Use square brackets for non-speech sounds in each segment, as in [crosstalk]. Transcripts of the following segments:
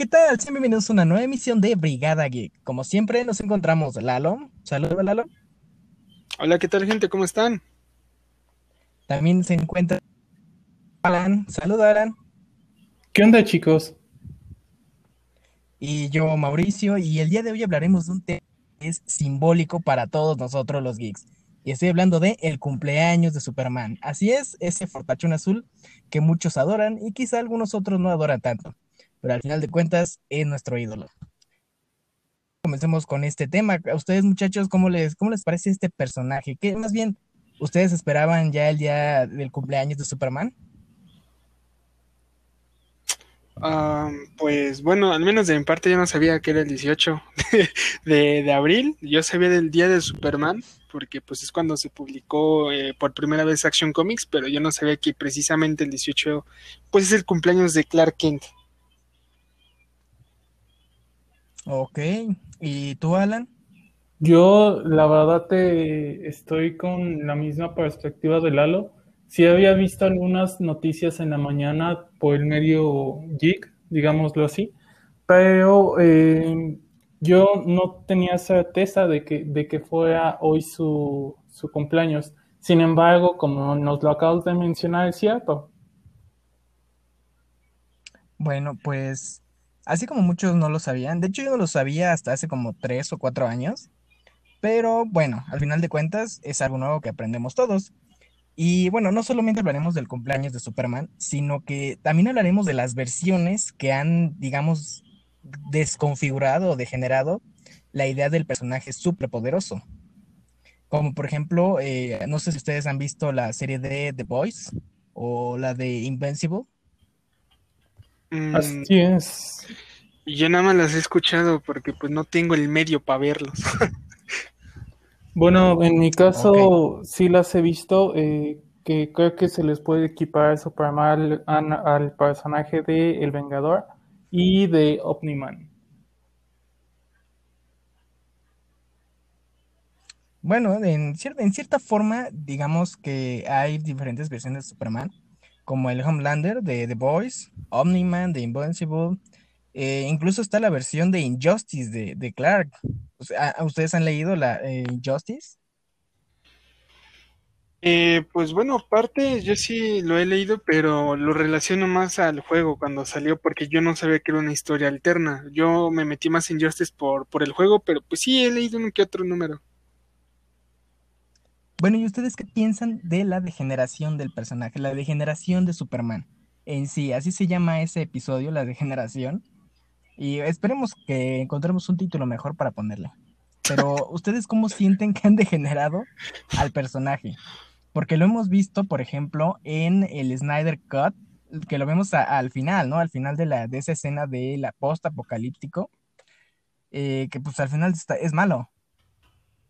¿qué tal? Sean bienvenidos a una nueva emisión de Brigada Geek. Como siempre, nos encontramos Lalo. Saludos, Lalo. Hola, ¿qué tal, gente? ¿Cómo están? También se encuentra Alan. Saludos, Alan. ¿Qué onda, chicos? Y yo, Mauricio, y el día de hoy hablaremos de un tema que es simbólico para todos nosotros los geeks. Y estoy hablando de el cumpleaños de Superman. Así es, ese fortachón azul que muchos adoran y quizá algunos otros no adoran tanto pero al final de cuentas es nuestro ídolo. Comencemos con este tema. A ustedes, muchachos, ¿cómo les, cómo les parece este personaje? ¿Qué más bien ustedes esperaban ya el día del cumpleaños de Superman? pues bueno, al menos de mi parte yo no sabía que era el 18 de, abril, yo sabía del día de Superman, porque pues es cuando se publicó eh, por primera vez Action Comics, pero yo no sabía que precisamente el 18 pues es el cumpleaños de Clark Kent. Ok, ¿y tú, Alan? Yo, la verdad, te estoy con la misma perspectiva de Lalo. Sí había visto algunas noticias en la mañana por el medio geek, digámoslo así, pero eh, yo no tenía certeza de que, de que fuera hoy su, su cumpleaños. Sin embargo, como nos lo acabas de mencionar, es cierto. Bueno, pues Así como muchos no lo sabían. De hecho, yo no lo sabía hasta hace como tres o cuatro años. Pero bueno, al final de cuentas es algo nuevo que aprendemos todos. Y bueno, no solamente hablaremos del cumpleaños de Superman, sino que también hablaremos de las versiones que han, digamos, desconfigurado o degenerado la idea del personaje superpoderoso. Como por ejemplo, eh, no sé si ustedes han visto la serie de The Boys o la de Invincible. Mm, Así es. Yo nada más las he escuchado porque pues no tengo el medio para verlos. [laughs] bueno, en mi caso sí las he visto, eh, que creo que se les puede equipar Superman al, al personaje de El Vengador y de Omniman. Bueno, en, en cierta forma, digamos que hay diferentes versiones de Superman como el Homelander de The Boys, Omni-Man de Invincible, eh, incluso está la versión de Injustice de, Clark. ¿Ustedes han leído la eh, Injustice? Eh, pues bueno, aparte yo sí lo he leído, pero lo relaciono más al juego cuando salió, porque yo no sabía que era una historia alterna. Yo me metí más en Injustice por, por el juego, pero pues sí he leído un que otro número. Bueno, ¿y ustedes qué piensan de la degeneración del personaje, la degeneración de Superman? En sí, así se llama ese episodio, la degeneración. Y esperemos que encontremos un título mejor para ponerle. Pero, ¿ustedes cómo sienten que han degenerado al personaje? Porque lo hemos visto, por ejemplo, en el Snyder Cut, que lo vemos al final, ¿no? Al final de, la, de esa escena de la post-apocalíptico, eh, que pues al final está, es malo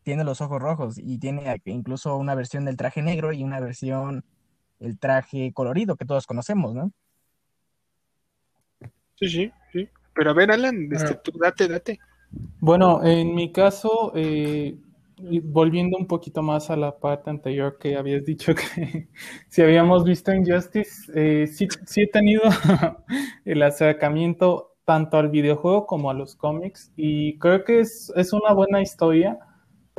tiene los ojos rojos y tiene incluso una versión del traje negro y una versión el traje colorido que todos conocemos, ¿no? Sí, sí, sí. Pero a ver, Alan, este, tú, date, date. Bueno, en mi caso, eh, volviendo un poquito más a la parte anterior que habías dicho [laughs] que si habíamos visto Injustice, eh, sí, sí he tenido [laughs] el acercamiento tanto al videojuego como a los cómics y creo que es, es una buena historia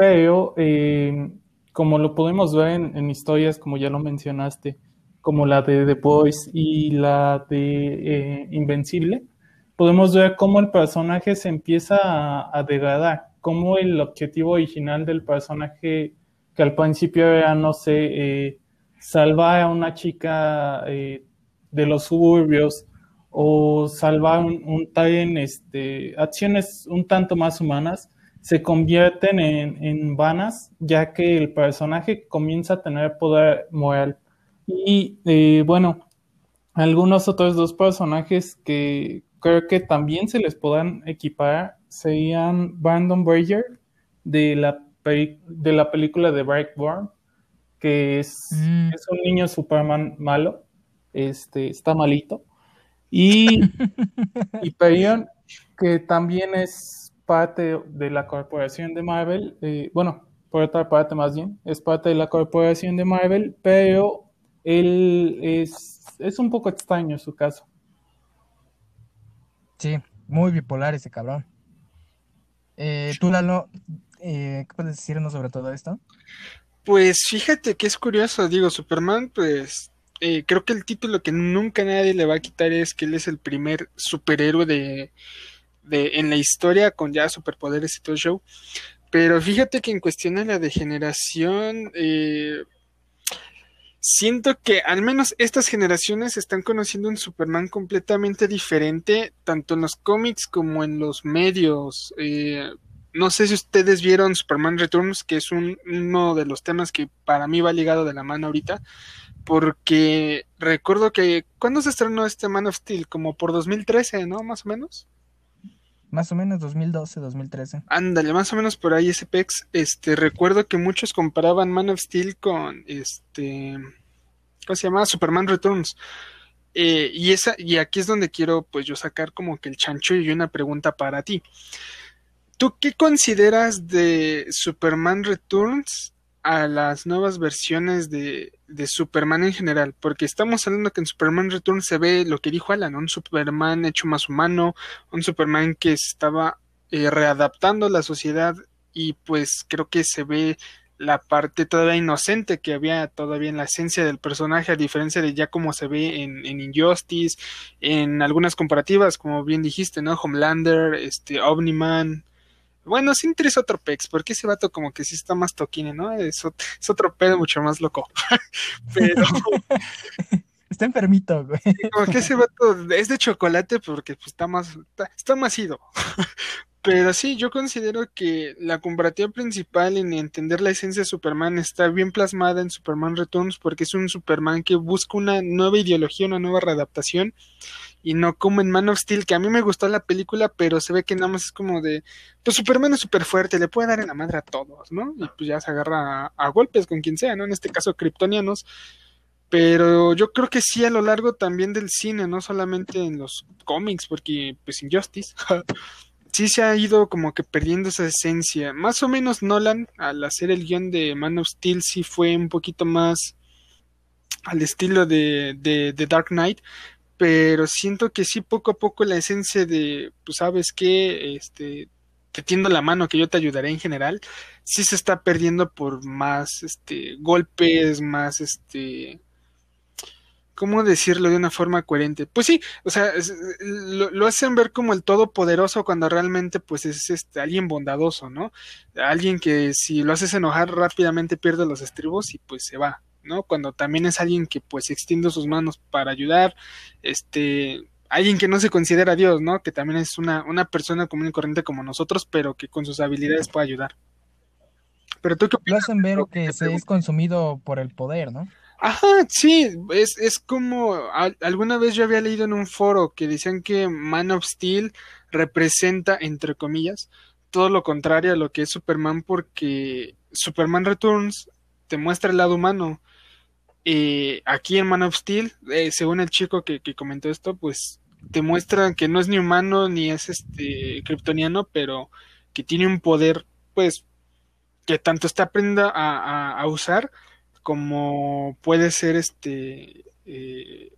pero eh, como lo podemos ver en, historias, como ya lo mencionaste, como la de The Boys y la de eh, Invencible, podemos ver cómo el personaje se empieza a, degradar, cómo el objetivo original del personaje, que al principio era, no sé, eh, salvar a una chica de los suburbios o salvar un, un este, acciones un tanto más humanas, se convierten en, vanas, ya que el personaje comienza a tener poder moral. Y eh, bueno, algunos otros dos personajes que creo que también se les puedan equipar serían Brandon Brazier de la, de la película de Brightburn, que es, mm. es un niño Superman malo, este, está malito. Y, [laughs] y Perion, que también es parte de la corporación de Marvel, eh, bueno, por otra parte más bien, es parte de la corporación de Marvel, pero él es, es un poco extraño su caso. Sí, muy bipolar ese cabrón. Eh, tú, Lalo, eh, ¿qué puedes decirnos sobre todo esto? Pues fíjate que es curioso, digo, Superman, pues eh, creo que el título que nunca nadie le va a quitar es que él es el primer superhéroe de, de en la historia con ya superpoderes y todo el show. Pero fíjate que en cuestión de la degeneración, eh, siento que al menos estas generaciones están conociendo un Superman completamente diferente, tanto en los cómics como en los medios. Eh, no sé si ustedes vieron Superman Returns, que es uno de los temas que para mí va ligado de la mano ahorita, porque recuerdo que, ¿cuándo se estrenó este Man of Steel? Como por 2013, ¿no? Más o menos. Más o menos 2012, 2013. Ándale, más o menos por ahí ese pex. Este, recuerdo que muchos comparaban Man of Steel con este, ¿cómo se llama? Superman Returns. Eh, y esa, y aquí es donde quiero, pues, yo sacar como que el chancho y una pregunta para ti. ¿Tú qué consideras de Superman Returns a las nuevas versiones de, de, Superman en general, porque estamos hablando que en Superman Return se ve lo que dijo Alan, un Superman hecho más humano, un Superman que estaba eh, readaptando la sociedad y pues creo que se ve la parte todavía inocente que había todavía en la esencia del personaje, a diferencia de ya como se ve en, Injustice, en algunas comparativas, como bien dijiste, ¿no? Homelander, este, Omniman, bueno, sí interesa otro pex, porque ese vato como que sí está más toquine, ¿no? Es, otro, pedo mucho más loco. [laughs] Pero... [laughs] está enfermito, güey. Como que ese vato es de chocolate porque pues, está más, está, más ido. [laughs] Pero sí, yo considero que la comparativa principal en entender la esencia de Superman está bien plasmada en Superman Returns porque es un Superman que busca una nueva ideología, una nueva readaptación y no como en Man of Steel, que a mí me gustó la película, pero se ve que nada más es como de, pues Superman es súper fuerte, le puede dar en la madre a todos, ¿no? Y pues ya se agarra a, golpes con quien sea, ¿no? En este caso, kryptonianos. Pero yo creo que sí a lo largo también del cine, no solamente en los cómics, porque pues Injustice, [laughs] sí se ha ido como que perdiendo esa esencia. Más o menos Nolan, al hacer el guion de Man of Steel, sí fue un poquito más al estilo de, de, de Dark Knight, pero siento que sí poco a poco la esencia de, pues sabes que, este, te tiendo la mano que yo te ayudaré en general, sí se está perdiendo por más, este, golpes, más, este, ¿cómo decirlo de una forma coherente? Pues sí, o sea, lo, hacen ver como el todopoderoso cuando realmente pues es este, alguien bondadoso, ¿no? Alguien que si lo haces enojar rápidamente pierde los estribos y pues se va. ¿No? Cuando también es alguien que pues extiende sus manos para ayudar, este, alguien que no se considera Dios, ¿no? Que también es una, una persona común y corriente como nosotros, pero que con sus habilidades puede ayudar. Pero tú qué Lo hacen ver que se es consumido por el poder, ¿no? Ajá, sí, es, es como alguna vez yo había leído en un foro que decían que Man of Steel representa, entre comillas, todo lo contrario a lo que es Superman porque Superman Returns te muestra el lado humano eh, aquí en Man of Steel, eh, según el chico que, comentó esto, pues te muestran que no es ni humano ni es este kryptoniano, pero que tiene un poder, pues, que tanto está aprenda a, usar como puede ser este, eh,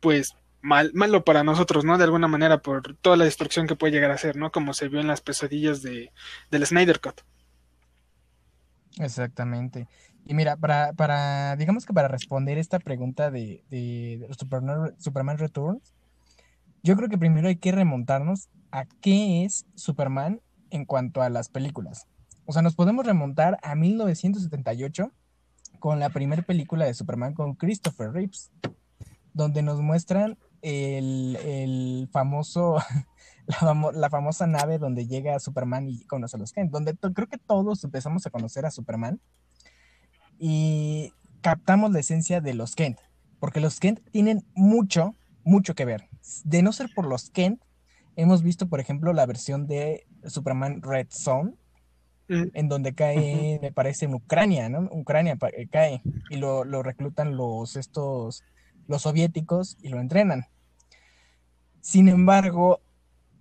pues, mal, malo para nosotros, ¿no? De alguna manera, por toda la destrucción que puede llegar a ser, ¿no? Como se vio en las pesadillas de, del Snyder Cut. Exactamente. Y mira, para, para, digamos que para responder esta pregunta de, de, Superman, Superman Returns, yo creo que primero hay que remontarnos a qué es Superman en cuanto a las películas. O sea, nos podemos remontar a 1978 con la primera película de Superman con Christopher Reeves, donde nos muestran el, el famoso [laughs] la, famosa nave donde llega Superman y conoce a los Kent, donde creo que todos empezamos a conocer a Superman y captamos la esencia de los Kent, porque los Kent tienen mucho, mucho que ver. De no ser por los Kent, hemos visto, por ejemplo, la versión de Superman Red Zone, mm. en donde cae, me parece, en Ucrania, ¿no? Ucrania eh, cae y lo, lo reclutan los, estos, los soviéticos y lo entrenan. Sin embargo,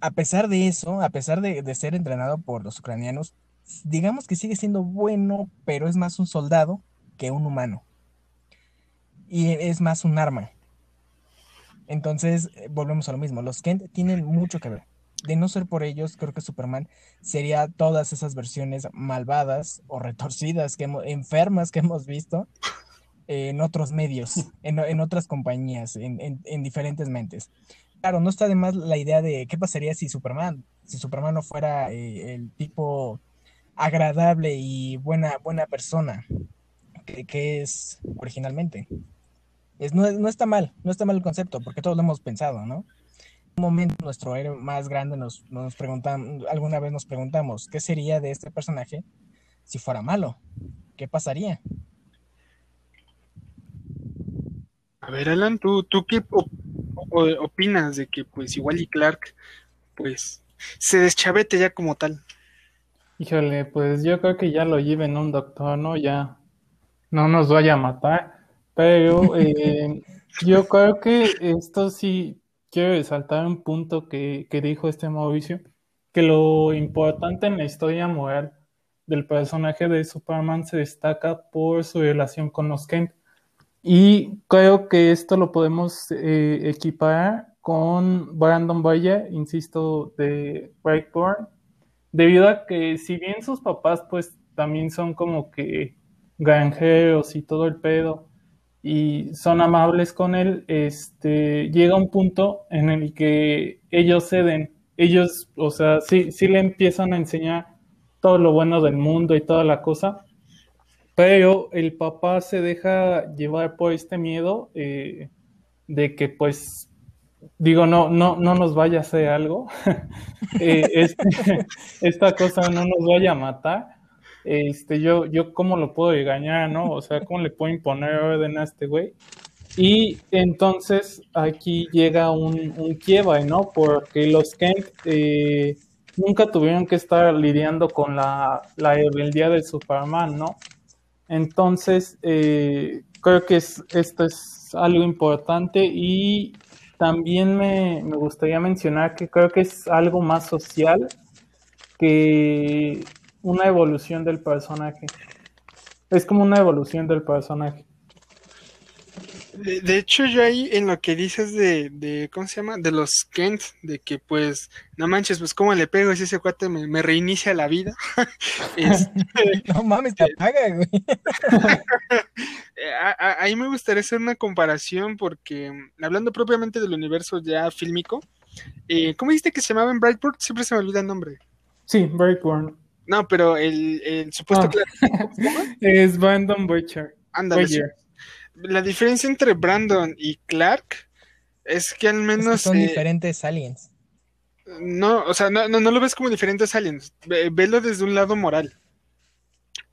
a pesar de eso, a pesar de, ser entrenado por los ucranianos, digamos que sigue siendo bueno, pero es más un soldado que un humano. Y es más un arma. Entonces, eh, volvemos a lo mismo. Los Kent tienen mucho que ver. De no ser por ellos, creo que Superman sería todas esas versiones malvadas o retorcidas, que enfermas que hemos visto en otros medios, en, otras compañías, en, diferentes mentes. Claro, no está de más la idea de qué pasaría si Superman, si Superman no fuera eh, el tipo agradable y buena, buena persona que, es originalmente. Es, no, no, está mal, no está mal el concepto, porque todos lo hemos pensado, ¿no? En un momento nuestro héroe más grande nos, nos preguntamos, alguna vez nos preguntamos, ¿qué sería de este personaje si fuera malo? ¿Qué pasaría? A ver, Alan, ¿tú, tú qué opinas de que pues igual y Clark pues se deschavete ya como tal? Híjole, pues yo creo que ya lo lleven un doctor, ¿no? Ya no nos vaya a matar, pero eh, [laughs] yo creo que esto sí quiero resaltar un punto que, que dijo este Mauricio, que lo importante en la historia moral del personaje de Superman se destaca por su relación con los Kent. Y creo que esto lo podemos eh, equiparar con Brandon Valle, insisto, de Brightburn, debido a que si bien sus papás pues también son como que granjeros y todo el pedo y son amables con él, este, llega un punto en el que ellos ceden, ellos, o sea, sí, sí le empiezan a enseñar todo lo bueno del mundo y toda la cosa, pero el papá se deja llevar por este miedo eh, de que pues digo, no, no, no nos vaya a hacer algo, [laughs] eh, este, [laughs] esta cosa no nos vaya a matar, este, yo, yo cómo lo puedo engañar, ¿no? O sea, cómo le puedo imponer orden a este güey. Y entonces aquí llega un, un quiebre, ¿no? Porque los Kent eh, nunca tuvieron que estar lidiando con la, la rebeldía del Superman, ¿no? Entonces, eh, creo que esto es algo importante y también me, gustaría mencionar que creo que es algo más social que una evolución del personaje. Es como una evolución del personaje. De, hecho, yo ahí en lo que dices de, de, ¿cómo se llama? De los Kent, de que pues, no manches, pues cómo le pego si ese cuate me, reinicia la vida. [laughs] [laughs] Este, no mames, te apaga, güey. [laughs] ahí me gustaría hacer una comparación porque, hablando propiamente del universo ya fílmico, eh, ¿cómo dijiste que se llamaba en Brightburn? Siempre se me olvida el nombre. Sí, Brightburn. No, pero el, el supuesto ah. [laughs] es Brandon Butcher. Ándale, la diferencia entre Brandon y Clark es que al menos. son eh, diferentes aliens. No, o sea, no, no, lo ves como diferentes aliens. Velo desde un lado moral.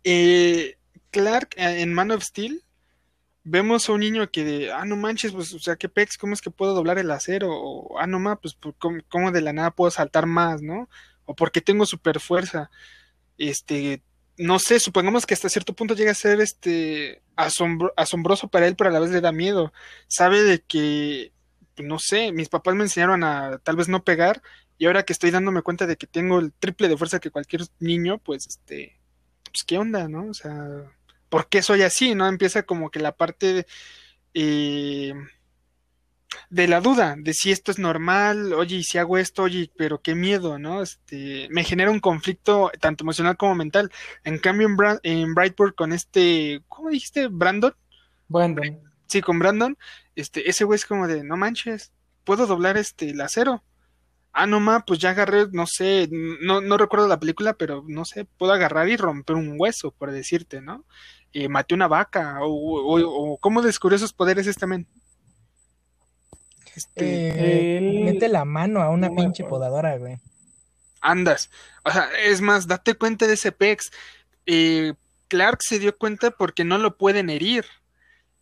Eh, Clark eh, en Man of Steel vemos a un niño que de, ah, no manches, pues, o sea, qué pex, ¿cómo es que puedo doblar el acero? O, ah, no más, pues, ¿cómo, ¿cómo, de la nada puedo saltar más, no? O porque tengo super fuerza. Este, no sé, supongamos que hasta cierto punto llega a ser este asombroso para él, pero a la vez le da miedo. Sabe de que, pues, no sé, mis papás me enseñaron a tal vez no pegar, y ahora que estoy dándome cuenta de que tengo el triple de fuerza que cualquier niño, pues este, pues qué onda, ¿no? O sea, ¿por qué soy así? ¿No? Empieza como que la parte de, eh, de la duda de si esto es normal, oye, y si hago esto, oye, pero qué miedo, ¿no? Este, me genera un conflicto tanto emocional como mental. En cambio, en, en Brightburn con este, ¿cómo dijiste? Brandon. Brandon. Sí, con Brandon, este, ese güey es como de, no manches, puedo doblar este el acero. Ah, no ma, pues ya agarré, no sé, no, no recuerdo la película, pero no sé, puedo agarrar y romper un hueso, por decirte, ¿no? Eh, maté una vaca, o, o, cómo descubrió esos poderes este men. Este, mete la mano a una pinche podadora, güey. Andas. O sea, es más, date cuenta de ese pex. Eh, Clark se dio cuenta porque no lo pueden herir.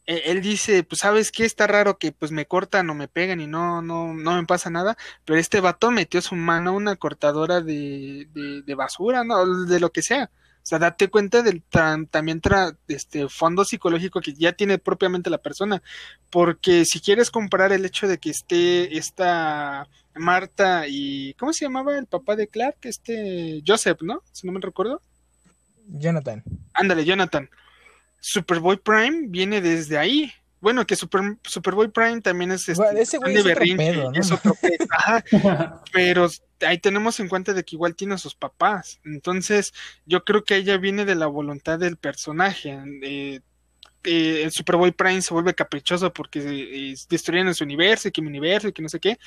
E, él dice, pues sabes qué, está raro que pues me cortan o me pegan y no, no, no me pasa nada, pero este vato metió su mano a una cortadora de, de, de basura, no, de lo que sea. O sea, date cuenta del también tra este fondo psicológico que ya tiene propiamente la persona. Porque si quieres comparar el hecho de que esté esta Marta y. ¿Cómo se llamaba el papá de Clark? Este. Joseph, ¿no? Si no me recuerdo. Jonathan. Ándale, Jonathan. Superboy Prime viene desde ahí. Bueno, que Super, Superboy Prime también es este, Bueno, ese güey de es otro berrinche, pedo, ¿no? es otro pedo, [laughs] ajá, pero ahí tenemos en cuenta de que igual tiene a sus papás. Entonces, yo creo que ella viene de la voluntad del personaje. eh, eh, el Superboy Prime se vuelve caprichoso porque eh, destruyen su universo y que mi universo y que no sé qué.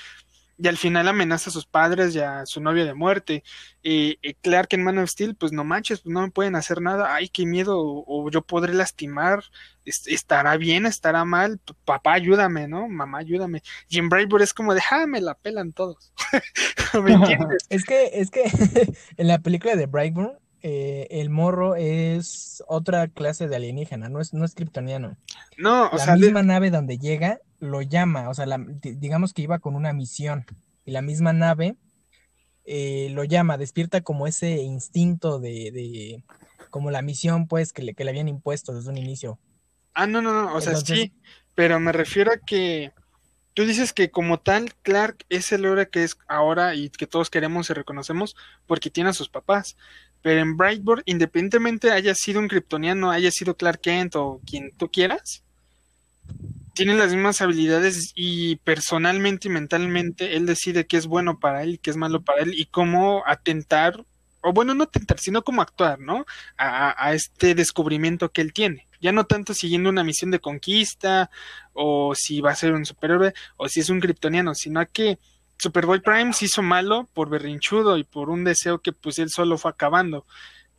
Y al final amenaza a sus padres y a su novia de muerte. Eh, eh, Clark en Man of Steel, pues no manches, pues no me pueden hacer nada. Ay, qué miedo. O, o yo podré lastimar. Est- estará bien, estará mal. Papá, ayúdame, ¿no? Mamá, ayúdame. Y en Brightburn es como de, ah, me la pelan todos. [laughs] ¿Me [laughs] entiendes? Es que, es que [laughs] en la película de Brightburn, eh, el morro es otra clase de alienígena, no es, no es kryptoniano. No, o La sea, de- misma nave donde llega lo llama, o sea, la- di- digamos que iba con una misión y la misma nave eh, lo llama, despierta como ese instinto de, de- como la misión pues que le, que le habían impuesto desde un inicio. Ah, no, no, no, o sea, sí, pero me refiero a que tú dices que como tal, Clark es el héroe que es ahora y que todos queremos y reconocemos porque tiene a sus papás. Pero en Brightburn, independientemente haya sido un kryptoniano, haya sido Clark Kent o quien tú quieras, tiene las mismas habilidades y personalmente y mentalmente él decide qué es bueno para él qué es malo para él y cómo atentar, o bueno, no atentar, sino cómo actuar, ¿no? A- a este descubrimiento que él tiene. Ya no tanto siguiendo una misión de conquista o si va a ser un superhéroe o si es un kryptoniano, sino a que Superboy Prime se hizo malo por berrinchudo y por un deseo que pues él solo fue acabando.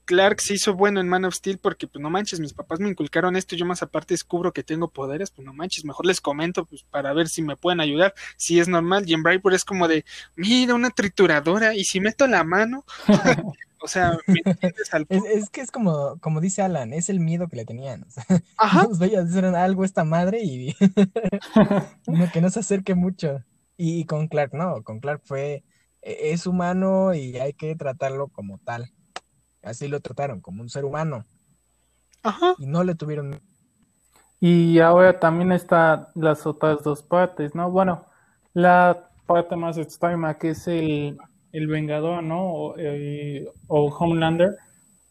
Clark se hizo bueno en Man of Steel porque pues no manches, mis papás me inculcaron esto, yo más aparte descubro que tengo poderes, pues no manches, mejor les comento pues para ver si me pueden ayudar, si es normal. Y en Brightburn es como de, mira una trituradora y si meto la mano, [laughs] o sea, ¿me entiendes al Es, es que es como, como dice Alan, es el miedo que le tenían. o sea, Ajá, [laughs] nos vaya a hacer algo esta madre y no, [laughs] que no se acerque mucho. Y, con Clark, no, con Clark fue, e- es humano y hay que tratarlo como tal. Así lo trataron, como un ser humano. ajá. Y no le tuvieron... Y ahora también están las otras dos partes, ¿no? Bueno, la parte más extrema que es el, el Vengador, ¿no? O, eh, o Homelander,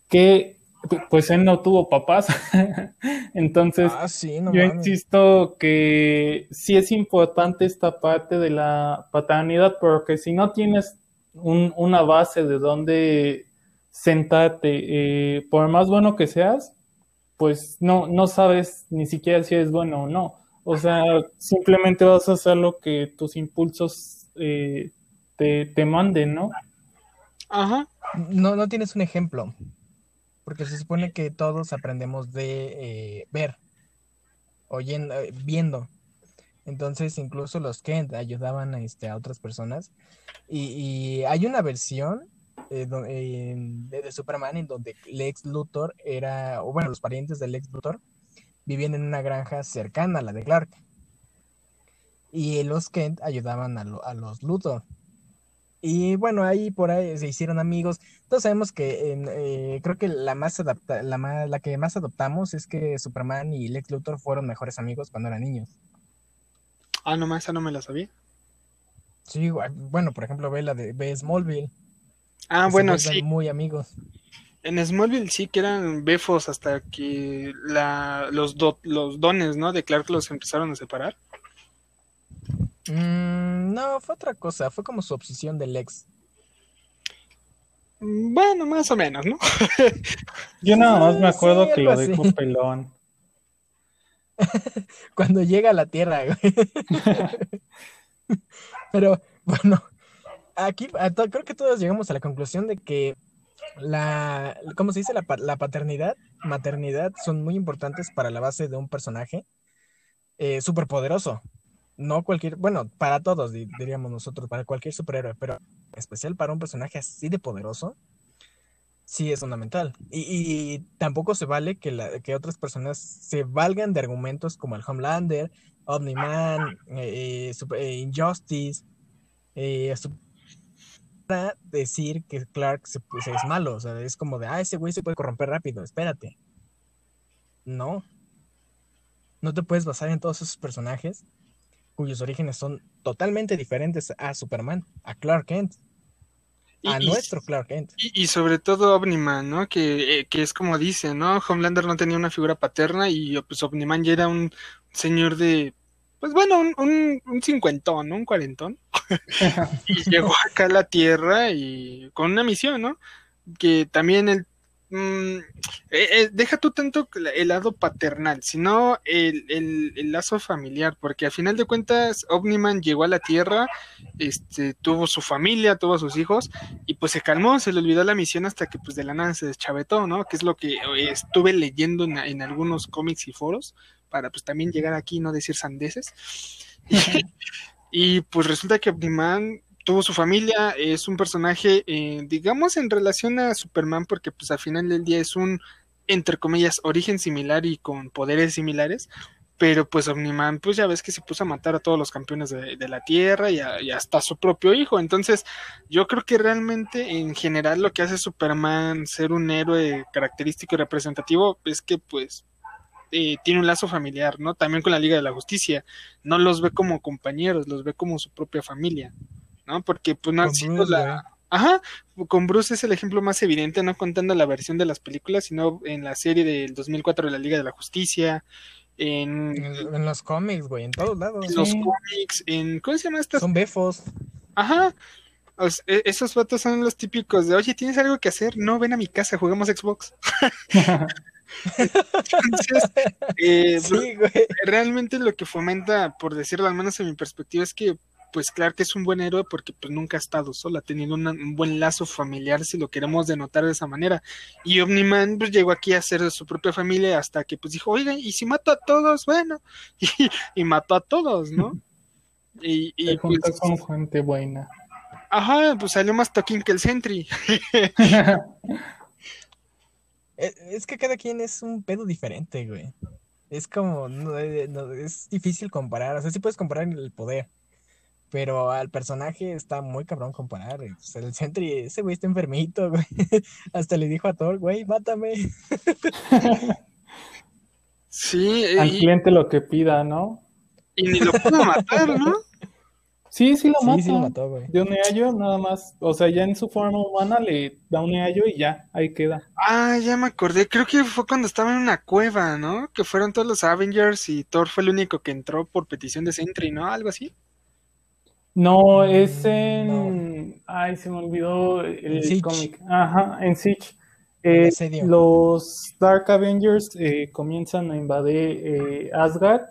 que pues él no tuvo papás. [laughs] Entonces, Ah, sí, no yo mames. insisto que sí es importante esta parte de la paternidad, porque si no tienes un- una base de donde sentarte, eh, por más bueno que seas, pues no, no sabes ni siquiera si eres bueno o no. O sea, simplemente vas a hacer lo que tus impulsos eh, te, te manden, ¿no? Ajá. No, no tienes un ejemplo. Porque se supone que todos aprendemos de eh, ver, oyendo, eh, viendo. Entonces, incluso los Kent ayudaban a, este, a otras personas. Y, hay una versión eh, de, Superman en donde Lex Luthor era, o bueno, los parientes de Lex Luthor vivían en una granja cercana a la de Clark. Y los Kent ayudaban a los Luthor. Y bueno, ahí por ahí se hicieron amigos. Todos sabemos que eh, creo que la más adapta, la más, la que más adoptamos es que Superman y Lex Luthor fueron mejores amigos cuando eran niños. Ah, no esa no me la sabía. Sí, bueno, por ejemplo, ve la de ve Smallville. Ah, bueno, sí. Muy amigos. En Smallville sí que eran befos hasta que la, los, do- los dones, ¿no? De Clark los empezaron a separar. Mm, no, fue otra cosa, fue como su obsesión de Lex. Mm, Bueno, más o menos, ¿no? [laughs] Yo nada más me Sí, acuerdo que lo así. pelón. [laughs] Cuando llega a la Tierra, güey. [laughs] Pero bueno, aquí creo que todos llegamos a la conclusión de que la, ¿cómo se dice? La, pa- la paternidad, maternidad son muy importantes para la base de un personaje eh, súper poderoso. No cualquier, bueno, para todos di- diríamos nosotros, para cualquier superhéroe, pero especial para un personaje así de poderoso, sí es fundamental. Y, tampoco se vale que, la- que otras personas se valgan de argumentos como el Homelander, Omni-Man, eh, eh, eh, Injustice, eh, para decir que Clark se, pues, es malo. O sea, es como de, ah, ese güey se puede corromper rápido, espérate. No. No te puedes basar en todos esos personajes cuyos orígenes son totalmente diferentes a Superman, a Clark Kent. a nuestro Clark Kent. Y, sobre todo Omniman, ¿no? Que, eh, que, es como dice, ¿no? Homelander no tenía una figura paterna y pues Omniman ya era un señor de, pues bueno, un, un, un cincuentón, ¿no? Un cuarentón. [laughs] y llegó acá a la Tierra y con una misión, ¿no? Que también él Mm, eh, eh, deja tú tanto el lado paternal, sino el, el, lazo familiar, porque al final de cuentas Omniman llegó a la Tierra, este, tuvo su familia, tuvo sus hijos, y pues se calmó, se le olvidó la misión hasta que pues de la nada se deschavetó, ¿no? Que es lo que eh, estuve leyendo en, en algunos cómics y foros, para pues también llegar aquí y no decir sandeces. [laughs] y pues resulta que Omniman tuvo su familia, es un personaje, eh, digamos, en relación a Superman, porque pues al final del día es un, entre comillas, origen similar y con poderes similares, pero pues Omniman, pues ya ves que se puso a matar a todos los campeones de, la Tierra y, hasta a su propio hijo, entonces yo creo que realmente en general lo que hace Superman ser un héroe característico y representativo es que pues eh, tiene un lazo familiar, ¿no? También con la Liga de la Justicia, no los ve como compañeros, los ve como su propia familia. ¿No? Porque pues no han sido la... Ajá, con Bruce es el ejemplo más evidente, no contando la versión de las películas, sino en la serie del 2004 de la Liga de la Justicia, en... En, los cómics, güey, en todos lados. En los cómics, en... ¿Cómo se llama estas? Son befos. Ajá, e, esos vatos son los típicos de, oye, ¿tienes algo que hacer? No, ven a mi casa, jugamos Xbox. [laughs] Entonces, eh, [laughs] sí, güey. realmente lo que fomenta, por decirlo al menos en mi perspectiva, es que pues claro que es un buen héroe porque pues nunca ha estado sola, ha tenido un buen lazo familiar, si lo queremos denotar de esa manera. Y Omniman pues llegó aquí a ser de su propia familia hasta que pues dijo, oigan, y si mato a todos, bueno, [laughs] y, mató a todos, ¿no? Y, y pues, con gente buena. Ajá, pues salió más toquín que el Sentry. [laughs] E, es que cada quien es un pedo diferente, güey. Es como, no, es difícil comparar, o sea, sí puedes comparar el poder, pero al personaje está muy cabrón comparar. Pues, el Sentry, ese güey está enfermito, [laughs] güey. Hasta le dijo a Thor, güey, mátame. [laughs] Sí. Al cliente lo que pida, ¿no? Y ni lo pudo matar, ¿no? Sí, sí lo sí, Sí lo mató, güey. De un neallo nada más. O sea, ya en su forma humana le da un neallo y ya, ahí queda. Ah, ya me acordé. Creo que fue cuando estaba en una cueva, ¿no? Que fueron todos los Avengers y Thor fue el único que entró por petición de Sentry, ¿no? Algo así. No, es en. Ay, se me olvidó el cómic. Ajá, en Siege. Eh, los Dark Avengers eh, comienzan a invadir eh, Asgard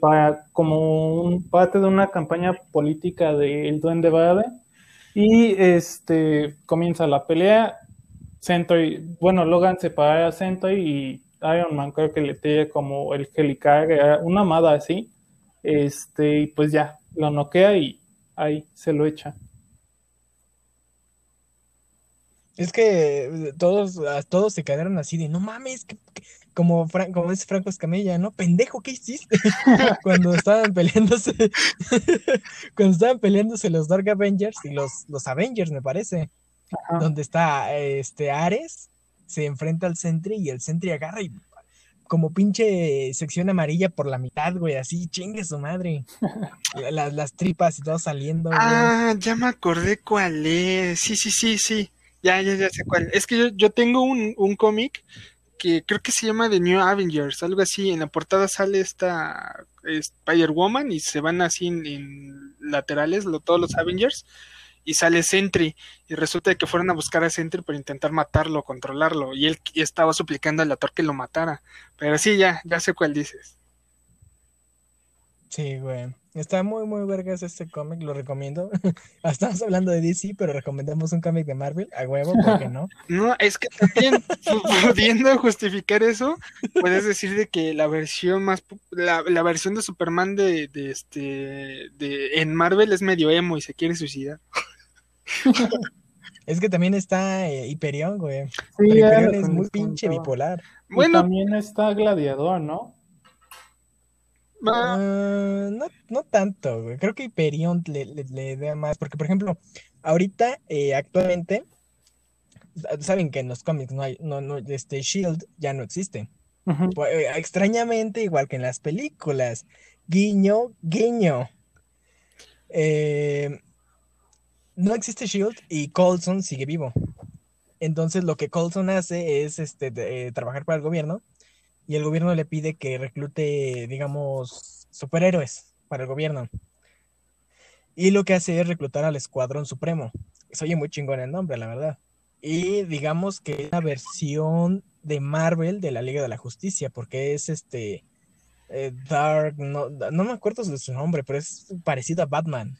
para como un parte de una campaña política del Duende Verde y este comienza la pelea. Sentry, bueno, Logan se para a Sentry y Iron Man creo que le tiene como el Helicarrier, una amada así. Este, y pues ya, lo noquea y ahí se lo echa. Es que eh, todos, todos se quedaron así de no mames, como, como es Franco Escamilla, ¿no? Pendejo, ¿qué hiciste? [laughs] cuando estaban peleándose, [laughs] cuando estaban peleándose los Dark Avengers y los, los Avengers, me parece, donde está este Ares, se enfrenta al Sentry y el Sentry agarra y como pinche sección amarilla por la mitad, güey, así, chingue su madre. [laughs] las, las tripas y todo saliendo. Ah, ya me acordé cuál es. Sí, sí, sí, sí. Ya, ya, ya sé cuál. Es que yo, yo tengo un, un cómic que creo que se llama The New Avengers, algo así. En la portada sale esta Spider-Woman y se van así en, laterales lo, todos los Avengers y sale Sentry y resulta que fueron a buscar a Sentry para intentar matarlo, controlarlo y él estaba suplicando al actor que lo matara. Pero sí, ya, ya sé cuál dices. Sí, güey. Está muy, muy vergas este cómic, lo recomiendo. [laughs] Estamos hablando de DC, pero recomendamos un cómic de Marvel, a huevo, ¿por qué no? [laughs] No, es que también, [laughs] pudiendo justificar eso, puedes decir de que la versión más, la, la versión de Superman de, de este, de, en Marvel es medio emo y se quiere suicidar. [laughs] es que también está eh, Hyperion, güey. Sí, Hyperion es muy pinche bipolar. Bueno, también está Gladiador, ¿no? Ah, no, no tanto, güey. Creo que Hyperion le, le, da más, porque por ejemplo, ahorita, eh, actualmente, saben que en los cómics no hay, no, no, este Shield ya no existe. Eh, extrañamente, igual que en las películas. Guiño, guiño. Eh, no existe Shield y Colson sigue vivo. Entonces lo que Colson hace es este, eh, trabajar para el gobierno y el gobierno le pide que reclute, digamos, superhéroes para el gobierno. Y lo que hace es reclutar al Escuadrón Supremo. Se oye muy chingón el nombre, la verdad. Y digamos que es una versión de Marvel de la Liga de la Justicia, porque es este eh, Dark, no, no me acuerdo de su nombre, pero es parecido a Batman.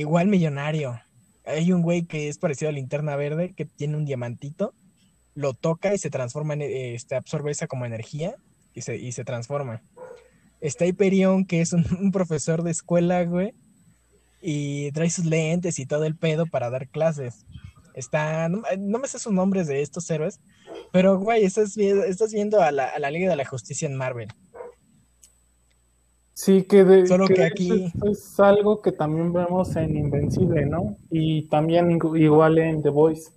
Igual millonario. Hay un güey que es parecido a Linterna Verde, que tiene un diamantito, lo toca y se transforma, en, este, absorbe esa como energía y se, y se transforma. Está Hyperion, que es [laughs] un, profesor de escuela, güey, y trae sus lentes y todo el pedo para dar clases. Está, no, me sé sus nombres de estos héroes, pero, güey, estás, estás viendo a la, a la Liga de la Justicia en Marvel. Sí, que, de, Solo que, aquí es algo que también vemos en Invencible, ¿no? Y también igual en The Voice.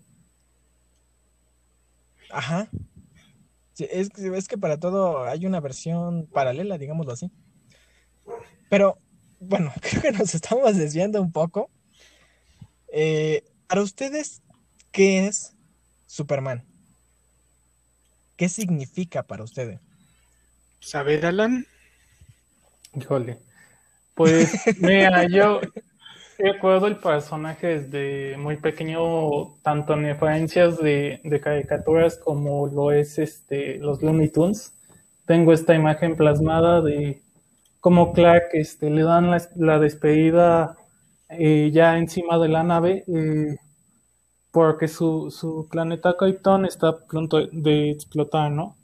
Ajá. es, es, que para todo hay una versión paralela, digámoslo así. Pero, bueno, [laughs] creo que nos estamos desviando un poco. Eh, para ustedes, ¿qué es Superman? ¿Qué significa para ustedes? ¿Saber, Alan? Híjole. Pues, mira, yo recuerdo el personaje desde muy pequeño, tanto en referencias de, caricaturas como lo es este, los Looney Tunes. Tengo esta imagen plasmada de cómo Clark este, le dan la, despedida eh, ya encima de la nave, eh, porque su, su planeta Krypton está a punto de explotar, ¿no?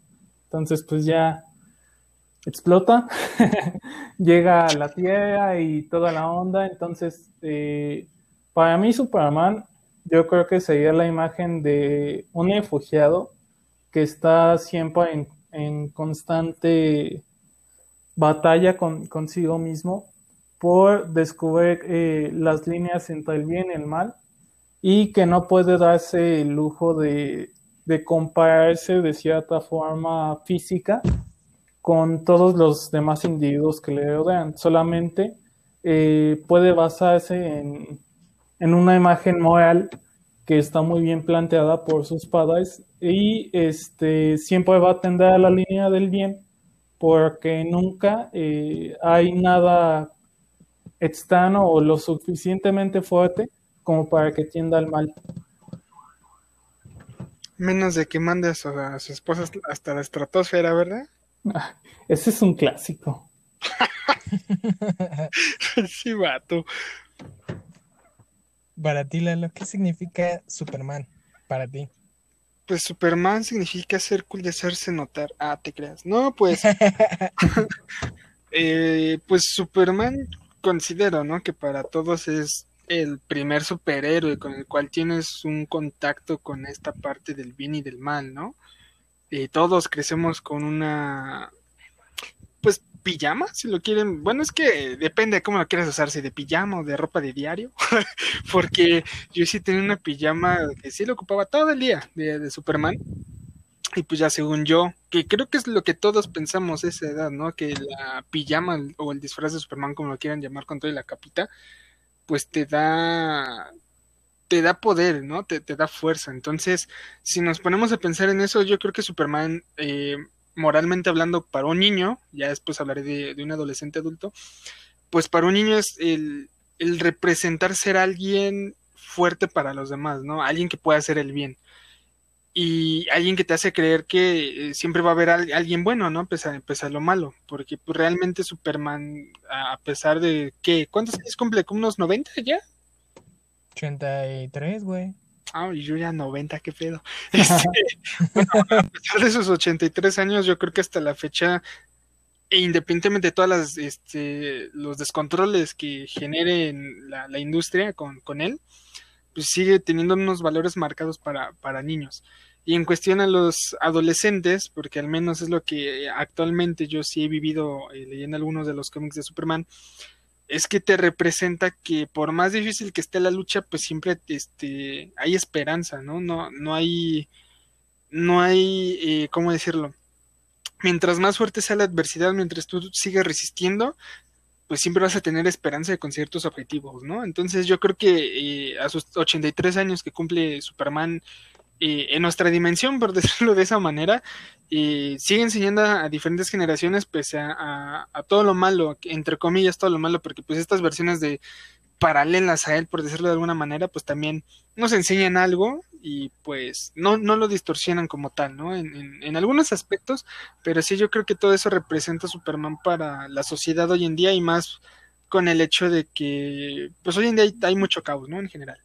Entonces, pues ya explota, [laughs] llega a la Tierra y toda la onda. Entonces, eh, para mí Superman, yo creo que sería la imagen de un refugiado que está siempre en, constante batalla con, consigo mismo por descubrir eh, las líneas entre el bien y el mal y que no puede darse el lujo de, de compararse de cierta forma física con todos los demás individuos que le rodean. Solamente eh, puede basarse en, una imagen moral que está muy bien planteada por sus padres y este, siempre va a tender a la línea del bien porque nunca eh, hay nada externo o lo suficientemente fuerte como para que tienda al mal. Menos de que mande a a su esposa hasta la estratosfera, ¿verdad? [laughs] Ese es un clásico. [laughs] sí, vato. Para ti, Lalo, ¿qué significa Superman? Para ti. Pues Superman significa ser cool de hacerse notar. Ah, te creas. No, pues. [laughs] Eh, pues Superman considero, ¿no? Que para todos es el primer superhéroe con el cual tienes un contacto con esta parte del bien y del mal, ¿no? Todos crecemos con una, pues, pijama, si lo quieren. Bueno, es que depende de cómo lo quieras usar, si de pijama o de ropa de diario. [laughs] Porque yo sí tenía una pijama que sí lo ocupaba todo el día de, Superman. Y pues ya según yo, que creo que es lo que todos pensamos esa edad, ¿no? Que la pijama o el disfraz de Superman, como lo quieran llamar con toda la capita, pues te da te da poder, ¿no? Te, da fuerza. Entonces, si nos ponemos a pensar en eso, yo creo que Superman, eh, moralmente hablando, para un niño, ya después hablaré de, un adolescente adulto, pues para un niño es el, representar ser alguien fuerte para los demás, ¿no? Alguien que pueda hacer el bien. Y alguien que te hace creer que eh, siempre va a haber alguien bueno, ¿no? Pese a, lo malo. Porque pues, realmente Superman, a pesar de que, ¿cuántos años cumple? ¿Como unos 90 ya? 83, güey. Ah, y yo ya 90, qué pedo. [laughs] Este, bueno, a pesar de sus 83 años, yo creo que hasta la fecha, e independientemente de todas las, este, los descontroles que genere la, la industria con, con, él, pues sigue teniendo unos valores marcados para, para niños. Y en cuestión a los adolescentes, porque al menos es lo que actualmente yo sí he vivido eh, leyendo algunos de los cómics de Superman, es que te representa que por más difícil que esté la lucha, pues siempre este, hay esperanza, ¿no? No, no hay, no hay, eh, ¿cómo decirlo? Mientras más fuerte sea la adversidad, mientras tú sigues resistiendo, pues siempre vas a tener esperanza de conseguir tus objetivos, ¿no? Entonces yo creo que eh, a sus 83 años que cumple Superman eh, en nuestra dimensión, por [laughs] decirlo de esa manera, y sigue enseñando a, diferentes generaciones pese a, a, todo lo malo, entre comillas todo lo malo, porque pues estas versiones de paralelas a él, por decirlo de alguna manera, pues también nos enseñan algo y pues no, no lo distorsionan como tal, ¿no? En, en, algunos aspectos, pero sí yo creo que todo eso representa Superman para la sociedad hoy en día y más con el hecho de que pues hoy en día hay mucho caos, ¿no? En general.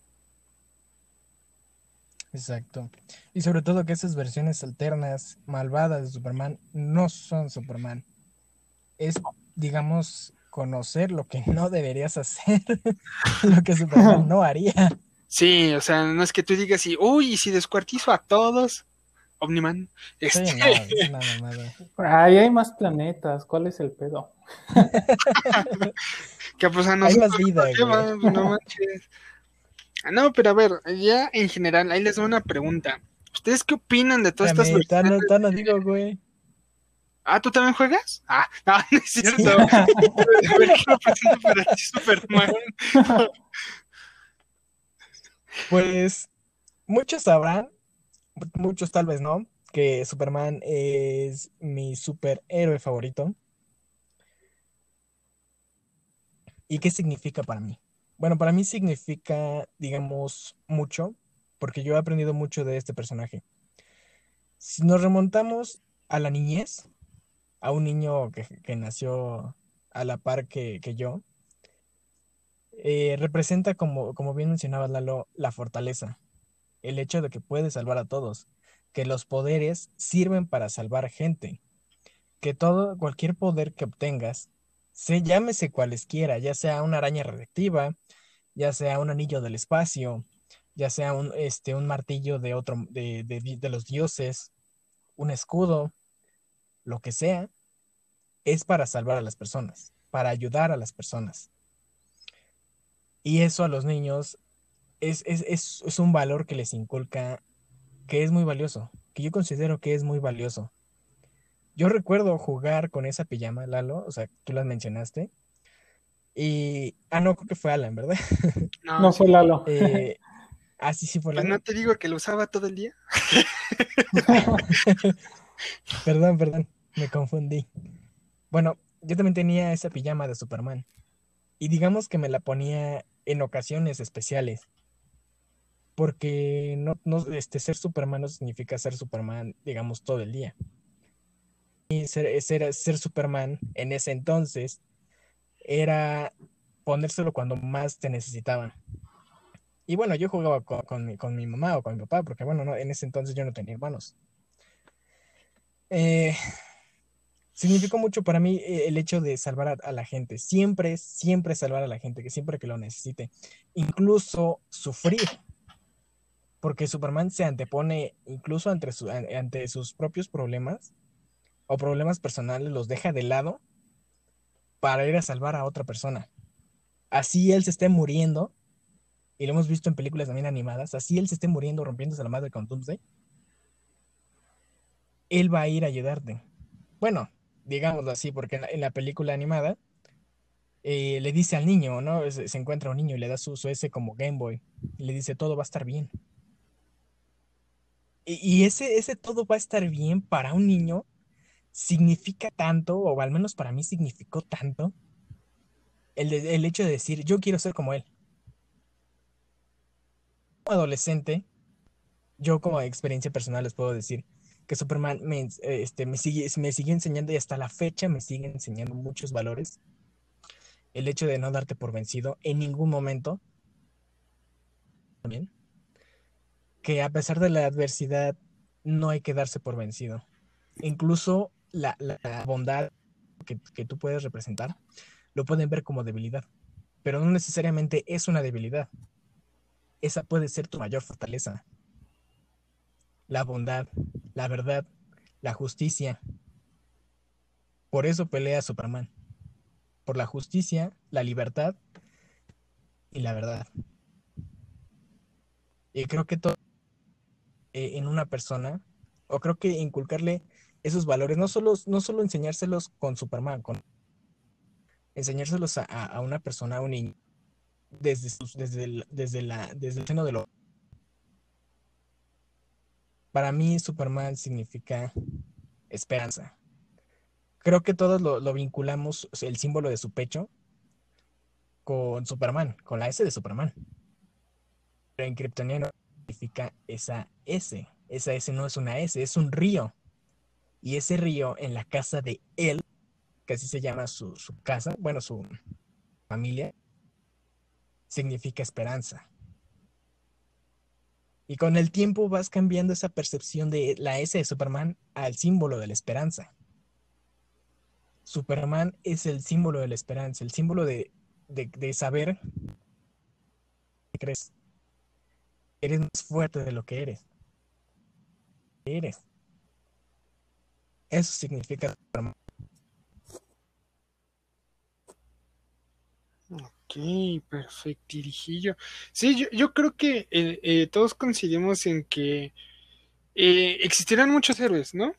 Exacto. Y sobre todo que esas versiones alternas, malvadas de Superman, no son Superman. Es, digamos, conocer lo que no deberías hacer, [laughs] lo que Superman [laughs] no haría. Sí, o sea, no es que tú digas, y, uy, y si descuartizo a todos, Omniman. Este... Sí, no, Ahí hay más planetas, ¿cuál es el pedo? [laughs] que pues a nosotros, hay más vida, no manches. Ah, no, pero a ver, ya en general, ahí les doy una pregunta. ¿Ustedes qué opinan de todas estas no digo, güey. Ah, ¿tú también juegas? Ah, [laughs] no, no es cierto. [laughs] Pues muchos sabrán, muchos tal vez no, que Superman es mi superhéroe favorito. ¿Y qué significa para mí? Bueno, para mí significa, digamos, mucho, porque yo he aprendido mucho de este personaje. Si nos remontamos a la niñez, a un niño que, nació a la par que, yo, eh, representa, como, como bien mencionaba Lalo, la fortaleza, el hecho de que puede salvar a todos, que los poderes sirven para salvar gente, que todo, cualquier poder que obtengas se llámese cualesquiera, ya sea una araña reactiva, ya sea un anillo del espacio, ya sea un, este, un martillo de otro, de, de, los dioses, un escudo, lo que sea, es para salvar a las personas, para ayudar a las personas. Y eso a los niños es, es, es, es, un valor que les inculca, que es muy valioso, que yo considero que es muy valioso. Yo recuerdo jugar con esa pijama, Lalo, o sea, tú las mencionaste. Y. Ah, no, creo que fue Alan, ¿verdad? [laughs] No, fue Lalo. Eh, ah, sí, sí, fue pues Lalo. no te digo que lo usaba todo el día. [laughs] perdón, perdón, me confundí. Bueno, yo también tenía esa pijama de Superman. Y digamos que me la ponía en ocasiones especiales. Porque no, no, este, ser Superman no significa ser Superman, digamos, todo el día ser, ser, Superman en ese entonces era ponérselo cuando más te necesitaban. Y bueno, yo jugaba con, mi, mamá o con mi papá, porque bueno, no, en ese entonces yo no tenía hermanos. Eh, significó mucho para mí eh, el hecho de salvar a, la gente. Siempre, siempre salvar a la gente, que siempre que lo necesite. Incluso sufrir. Porque Superman se antepone incluso ante, ante sus propios problemas o problemas personales los deja de lado para ir a salvar a otra persona. Así él se esté muriendo, y lo hemos visto en películas también animadas, así él se esté muriendo rompiéndose la madre con Doomsday, él va a ir a ayudarte. Bueno, digámoslo así, porque en la, película animada eh, le dice al niño, ¿no? Se, encuentra un niño y le da su, su como Game Boy, y le dice, todo va a estar bien. Y, y ese, ese todo va a estar bien para un niño significa tanto, o al menos para mí significó tanto, el, el hecho de decir, yo quiero ser como él. Como adolescente, yo como experiencia personal les puedo decir que Superman me, este, me, sigue, me sigue enseñando y hasta la fecha me sigue enseñando muchos valores. El hecho de no darte por vencido en ningún momento. También. Que a pesar de la adversidad, no hay que darse por vencido. Incluso la, bondad que, tú puedes representar, lo pueden ver como debilidad, pero no necesariamente es una debilidad. Esa puede ser tu mayor fortaleza. La bondad, la verdad, la justicia. Por eso pelea Superman. Por la justicia, la libertad y la verdad. Y creo que todo eh, en una persona, o creo que inculcarle esos valores, no solo, no solo enseñárselos con Superman, con, enseñárselos a, una persona, a un niño, desde, desde, el, desde, la, desde el seno de lo... Para mí Superman significa esperanza. Creo que todos lo, lo vinculamos, el símbolo de su pecho, con Superman, con la S de Superman. Pero en kryptoniano significa esa S. Esa S no es una S, es un río. Y ese río en la casa de él, que así se llama su, su casa, bueno, su familia, significa esperanza. Y con el tiempo vas cambiando esa percepción de la S de Superman al símbolo de la esperanza. Superman es el símbolo de la esperanza, el símbolo de de, saber que crees. Eres más fuerte de lo que eres. Eres. Eso significa Ok, perfecto, dirijillo. Sí, yo, yo creo que eh, eh, todos coincidimos en que eh, existirán muchos héroes, ¿no?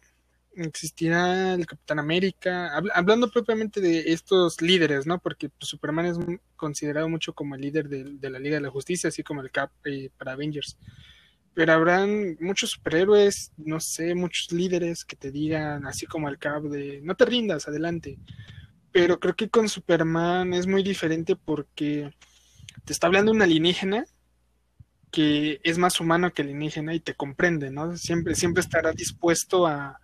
existirá el Capitán América, hablando propiamente de estos líderes, ¿no? Porque pues, Superman es considerado mucho como el líder de, la Liga de la Justicia, así como el Cap para Avengers. Pero habrán muchos superhéroes, no sé, muchos líderes que te digan, así como el Cap, de no te rindas, adelante. Pero creo que con Superman es muy diferente porque te está hablando un alienígena que es más humano que alienígena y te comprende, ¿no? Siempre, siempre estará dispuesto a,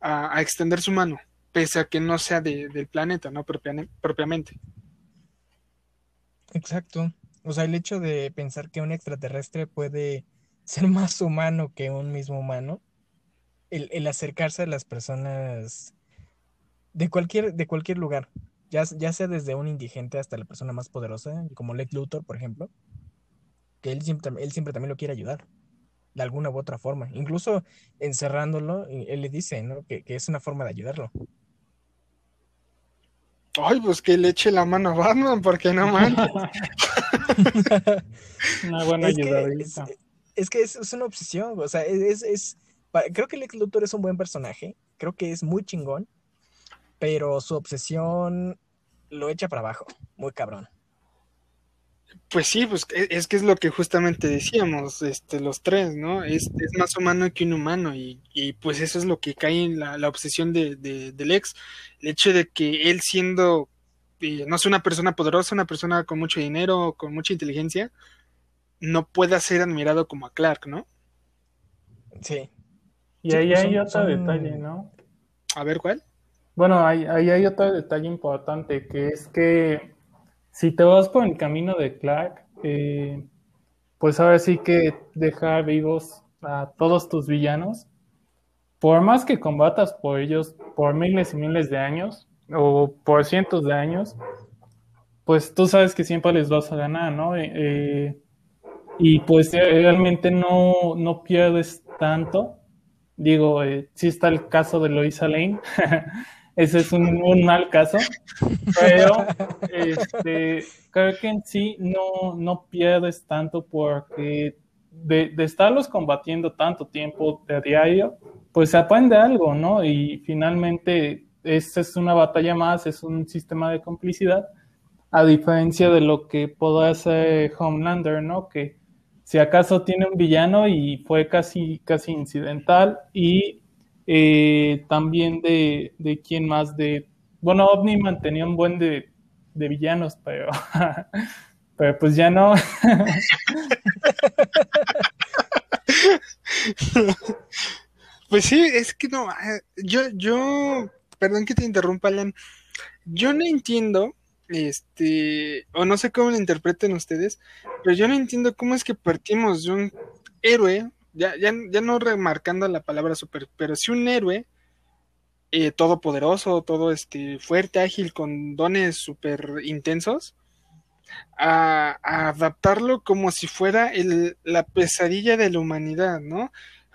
a, extender su mano, pese a que no sea del planeta, ¿no? propiamente. Exacto. O sea, el hecho de pensar que un extraterrestre puede ser más humano que un mismo humano, el, acercarse a las personas de cualquier, de cualquier lugar, ya, ya, sea desde un indigente hasta la persona más poderosa, como Lex Luthor, por ejemplo, que él siempre, él siempre también lo quiere ayudar de alguna u otra forma. Incluso encerrándolo, él le dice, ¿no? Que, es una forma de ayudarlo. Ay, pues que le eche la mano a Batman, porque no manches. [laughs] una buena es Que, es, es, una obsesión, o sea, es, es, creo que Lex Luthor es un buen personaje, creo que es muy chingón, pero su obsesión lo echa para abajo, muy cabrón. Pues sí, pues e, es que es lo que justamente decíamos, este, los tres, ¿no? Es, es más humano que un humano y, y, pues eso es lo que cae en la, la obsesión de, de, del ex, el hecho de que él siendo, eh, no es una persona poderosa, una persona con mucho dinero, con mucha inteligencia, no pueda ser admirado como a Clark, ¿no? Sí. Y ahí hay otro detalle, ¿no? A ver, ¿cuál? Bueno, ahí, ahí hay otro detalle importante, que es que si te vas por el camino de Clark, eh, pues ahora sí que dejar vivos a todos tus villanos, por más que combatas por ellos por miles y miles de años o por cientos de años, pues tú sabes que siempre les vas a ganar, ¿no? Eh, eh, y pues realmente no, no pierdes tanto. Digo, sí está el caso de Loisa Lane, [laughs] ese es un, mal caso, pero este, creo que en sí no, no pierdes tanto porque de, estarlos combatiendo tanto tiempo de diario, pues se aprende algo, ¿no? Y finalmente esta es una batalla más, es un sistema de complicidad, a diferencia de lo que puede hacer Homelander, ¿no? Que si acaso tiene un villano y fue casi, casi incidental y eh, también de, de quién más, de, bueno, OVNI mantenía un buen de, de villanos, pero, [laughs] pero pues ya no. [laughs] pues sí, es que no, eh, yo, yo, perdón que te interrumpa, Alan, yo no entiendo, este, o no sé cómo lo interpreten ustedes, pero yo no entiendo cómo es que partimos de un héroe ya, ya, ya no remarcando la palabra super, pero si un héroe eh, todopoderoso, todo este, fuerte, ágil, con dones súper intensos, a, adaptarlo como si fuera la pesadilla de la humanidad, ¿no?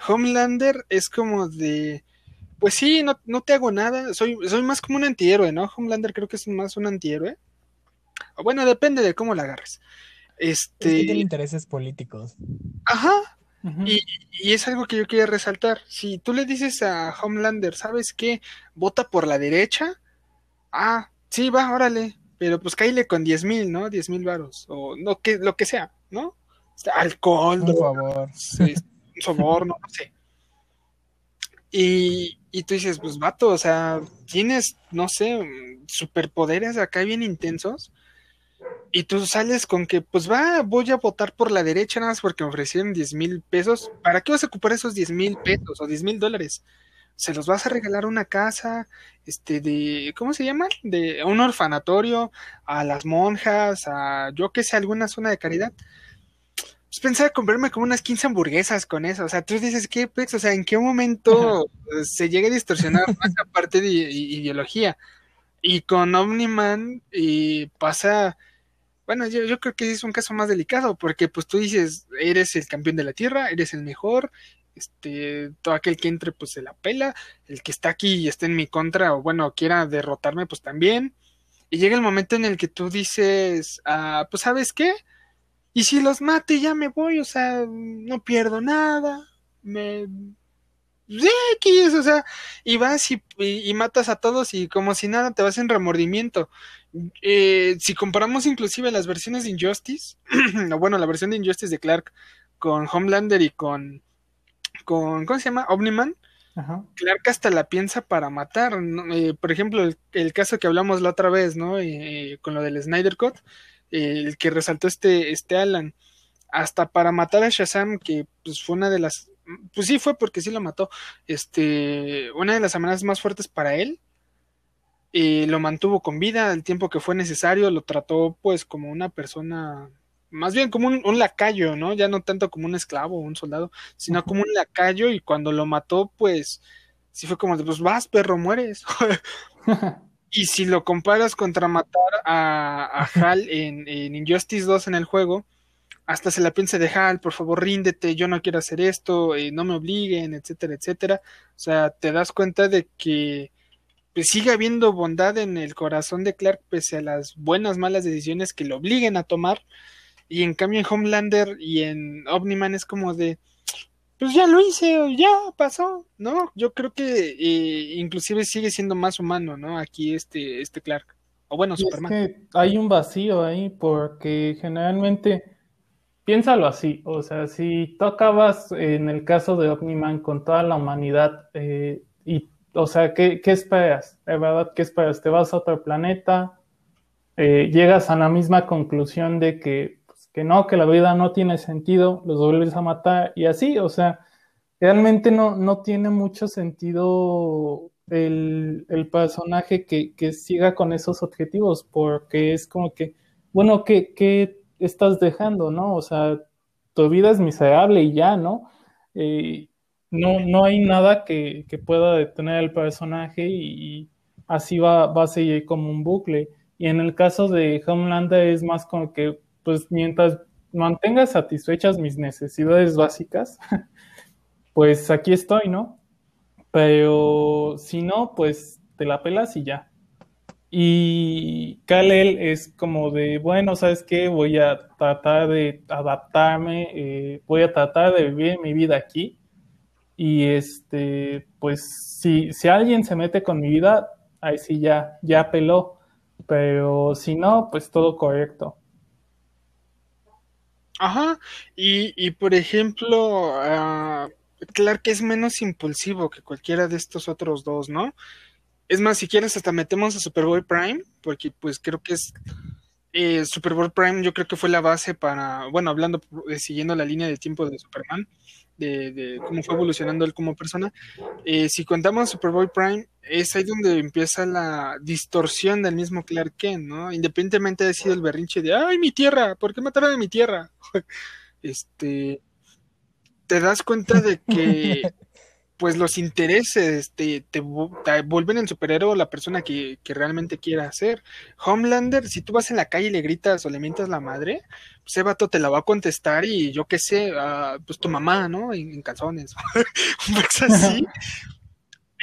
Homelander es como de, pues sí, no, no te hago nada, soy, soy más como un antihéroe, ¿no? Homelander creo que es más un antihéroe. Bueno, depende de cómo la agarres. Este... tiene intereses políticos. Ajá, y, es algo que yo quería resaltar. Si tú le dices a Homelander, ¿sabes qué? Vota por la derecha. Ah, sí, va, órale, pero pues cáile con 10 mil, ¿no? 10 mil varos, o no, que, lo que sea, ¿no? Alcohol, Por favor. [laughs] un soborno, no sé. Y, y tú dices, pues vato, o sea, tienes, no sé, superpoderes acá bien intensos. Y tú sales con que, pues va, voy a votar por la derecha nada más porque me ofrecieron 10 mil pesos. ¿Para qué vas a ocupar esos 10 mil pesos o 10 mil dólares? Se los vas a regalar a una casa, este, de, ¿cómo se llama? De un orfanatorio, a las monjas, a yo que sé, alguna zona de caridad. Pues pensaba comprarme como unas 15 hamburguesas con eso. O sea, tú dices, ¿qué pex? O sea, ¿en qué momento [laughs] se llega a distorsionar más parte de ideología? Y con Omniman y pasa, bueno, yo, creo que es un caso más delicado, porque pues tú dices, eres el campeón de la Tierra, eres el mejor, este, todo aquel que entre pues se la pela, el que está aquí y está en mi contra o bueno, quiera derrotarme pues también. Y llega el momento en el que tú dices, ah, pues sabes qué, y si los mate ya me voy, o sea, no pierdo nada, me... X, o sea, y vas y, y, y, matas a todos y como si nada te vas en remordimiento. Eh, si comparamos inclusive las versiones de Injustice, [clears throat] o bueno, la versión de Injustice de Clark con Homelander y con, con ¿cómo se llama? Omniman, Ajá. Clark hasta la piensa para matar. ¿no? Eh, por ejemplo, el, el, caso que hablamos la otra vez, ¿no? Eh, con lo del Snyder Cut, el que resaltó este, este Alan, hasta para matar a Shazam, que pues fue una de las, pues sí fue porque sí lo mató, este, una de las amenazas más fuertes para él, eh, lo mantuvo con vida el tiempo que fue necesario, lo trató pues como una persona, más bien como un, un lacayo, ¿no? Ya no tanto como un esclavo o un soldado, sino como un lacayo y cuando lo mató pues sí fue como de, pues vas perro, mueres. [laughs] Y si lo comparas contra matar a, a Hal en, en, Injustice 2 en el juego, hasta se la piensa de Hal, por favor ríndete, yo no quiero hacer esto, eh, no me obliguen, etcétera, etcétera. O sea, te das cuenta de que pues, sigue habiendo bondad en el corazón de Clark pese a las buenas, malas decisiones que lo obliguen a tomar. Y en cambio en Homelander y en Omniman es como de, pues ya lo hice, ya pasó, ¿no? Yo creo que eh, inclusive sigue siendo más humano, ¿no? Aquí este, este Clark. O bueno, y Superman. Es que hay un vacío ahí porque generalmente, piénsalo así, o sea, si tú acabas en el caso de Omniman con toda la humanidad, eh, y, o sea, ¿qué, ¿qué, esperas? De verdad, ¿qué esperas? ¿Te vas a otro planeta? Eh, llegas a la misma conclusión de que que no, que la vida no tiene sentido, los vuelves a matar y así, o sea, realmente no, no tiene mucho sentido el, el personaje que, que, siga con esos objetivos, porque es como que, bueno, ¿qué, ¿qué, estás dejando, no? O sea, tu vida es miserable y ya, ¿no? Eh, no, no hay nada que, que, pueda detener al personaje y, así va, va a seguir como un bucle. Y en el caso de Homelander es más como que pues mientras mantenga satisfechas mis necesidades básicas, [laughs] pues aquí estoy, ¿no? Pero si no, pues te la pelas y ya. Y Kalel es como de, bueno, ¿sabes qué? Voy a tratar de adaptarme, eh, voy a tratar de vivir mi vida aquí. Y este, pues si, si alguien se mete con mi vida, ahí sí ya, ya peló. Pero si no, pues todo correcto. Ajá, y, y por ejemplo, uh, Clark es menos impulsivo que cualquiera de estos otros dos, ¿no? Es más, si quieres hasta metemos a Superboy Prime, porque pues creo que es eh, Superboy Prime, yo creo que fue la base para, bueno, hablando, eh, siguiendo la línea de tiempo de Superman, de, cómo fue evolucionando él como persona. Eh, si contamos Superboy Prime, es ahí donde empieza la distorsión del mismo Clark Kent, ¿no? Independientemente de sido el berrinche de, ay, mi tierra, ¿por qué mataron a mi tierra? [laughs] este, te das cuenta de que [laughs] pues los intereses te, te, te vuelven el superhéroe la persona que, que, realmente quiera ser. Homelander, si tú vas en la calle y le gritas o le mientas la madre, pues ese vato te la va a contestar y yo qué sé, uh, pues tu mamá, ¿no? En, en calzones. [laughs] pues así.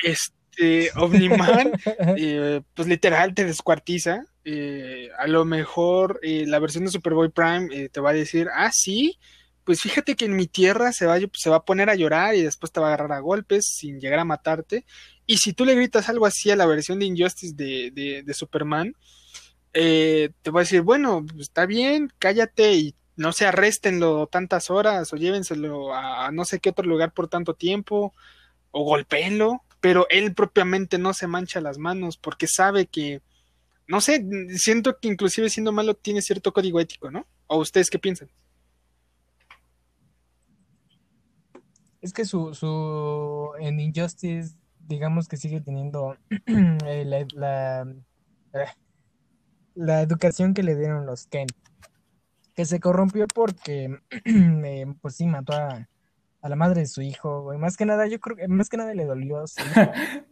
Este, Omniman, [laughs] eh, pues literal te descuartiza. Eh, a lo mejor eh, la versión de Superboy Prime eh, te va a decir, ah, sí, pues fíjate que en mi tierra se va, se va a poner a llorar y después te va a agarrar a golpes sin llegar a matarte. Y si tú le gritas algo así a la versión de Injustice de, de, Superman, eh, te va a decir, bueno, está bien, cállate y no se arrestenlo tantas horas o llévenselo a, no sé qué otro lugar por tanto tiempo o golpeenlo, pero él propiamente no se mancha las manos porque sabe que, no sé, siento que inclusive siendo malo tiene cierto código ético, ¿no? ¿O ustedes qué piensan? Es que su, su en Injustice, digamos que sigue teniendo [clears throat] eh, la, la, eh, la, educación que le dieron los Ken que se corrompió porque, [clears throat] eh, pues sí, mató a, la madre de su hijo, güey. Más que nada, yo creo que más que nada le dolió. [laughs]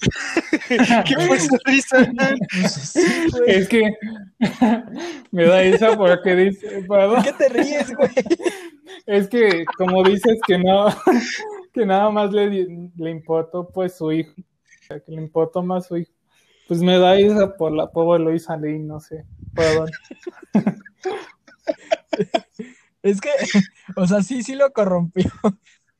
[laughs] ¿Qué fue esa risa? [laughs] es que [laughs] me da esa porque dice. ¿Por qué te ríes, güey? Es que, como dices que no, que nada más le, le importó pues su hijo, que le importó más su hijo. Pues me da esa por la pobre Luisa Lee, no sé. Perdón. Es que, o sea, sí, sí lo corrompió.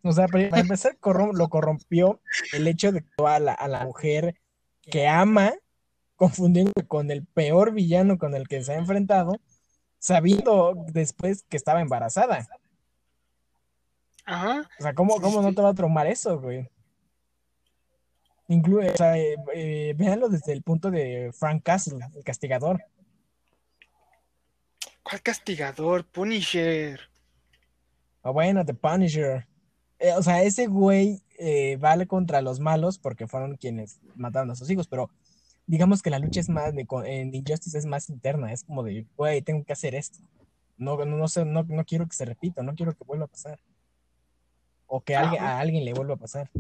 O sea, para empezar, lo corrompió el hecho de que a la, a la mujer que ama, confundiendo con el peor villano con el que se ha enfrentado, sabiendo después que estaba embarazada. Ajá. O sea, ¿cómo, cómo no te va a traumar eso, güey? Incluye, o sea, eh, eh, véanlo desde el punto de Frank Castle, el castigador. ¿Cuál castigador? Punisher. Ah, bueno, The Punisher. Eh, o sea, ese güey eh, vale contra los malos porque fueron quienes mataron a sus hijos, pero digamos que la lucha es más, de, en Injustice es más interna, es como de, güey, tengo que hacer esto. No, no, no, sé, no, no quiero que se repita, no quiero que vuelva a pasar. O que alguien, a alguien le vuelva a pasar.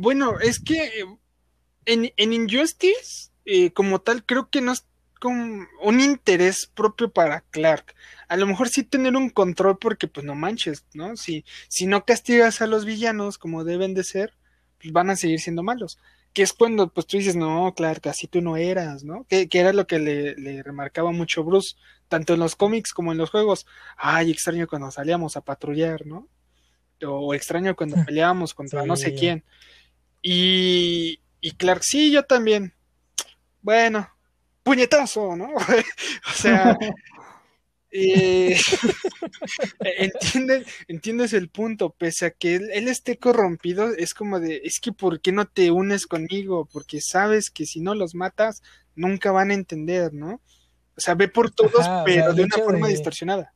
Bueno, es que en, en Injustice, eh, como tal, creo que no, con un interés propio para Clark. A lo mejor sí tener un control porque pues no manches, ¿no? Si, si no castigas a los villanos como deben de ser, pues van a seguir siendo malos. Que es cuando pues tú dices, no, Clark, así tú no eras, ¿no? Que, era lo que le, remarcaba mucho Bruce, tanto en los cómics como en los juegos. Ay, extraño cuando salíamos a patrullar, ¿no? O, extraño cuando [laughs] peleábamos contra no sé quién. Y, y Clark, sí, yo también. Bueno, puñetazo, ¿no? [laughs] o sea, [laughs] [laughs] eh, ¿entiendes, el punto, pese a que él, esté corrompido, es como de, es que ¿por qué no te unes conmigo? Porque sabes que si no los matas, nunca van a entender, ¿no? O sea, ve por todos, pero de una forma distorsionada.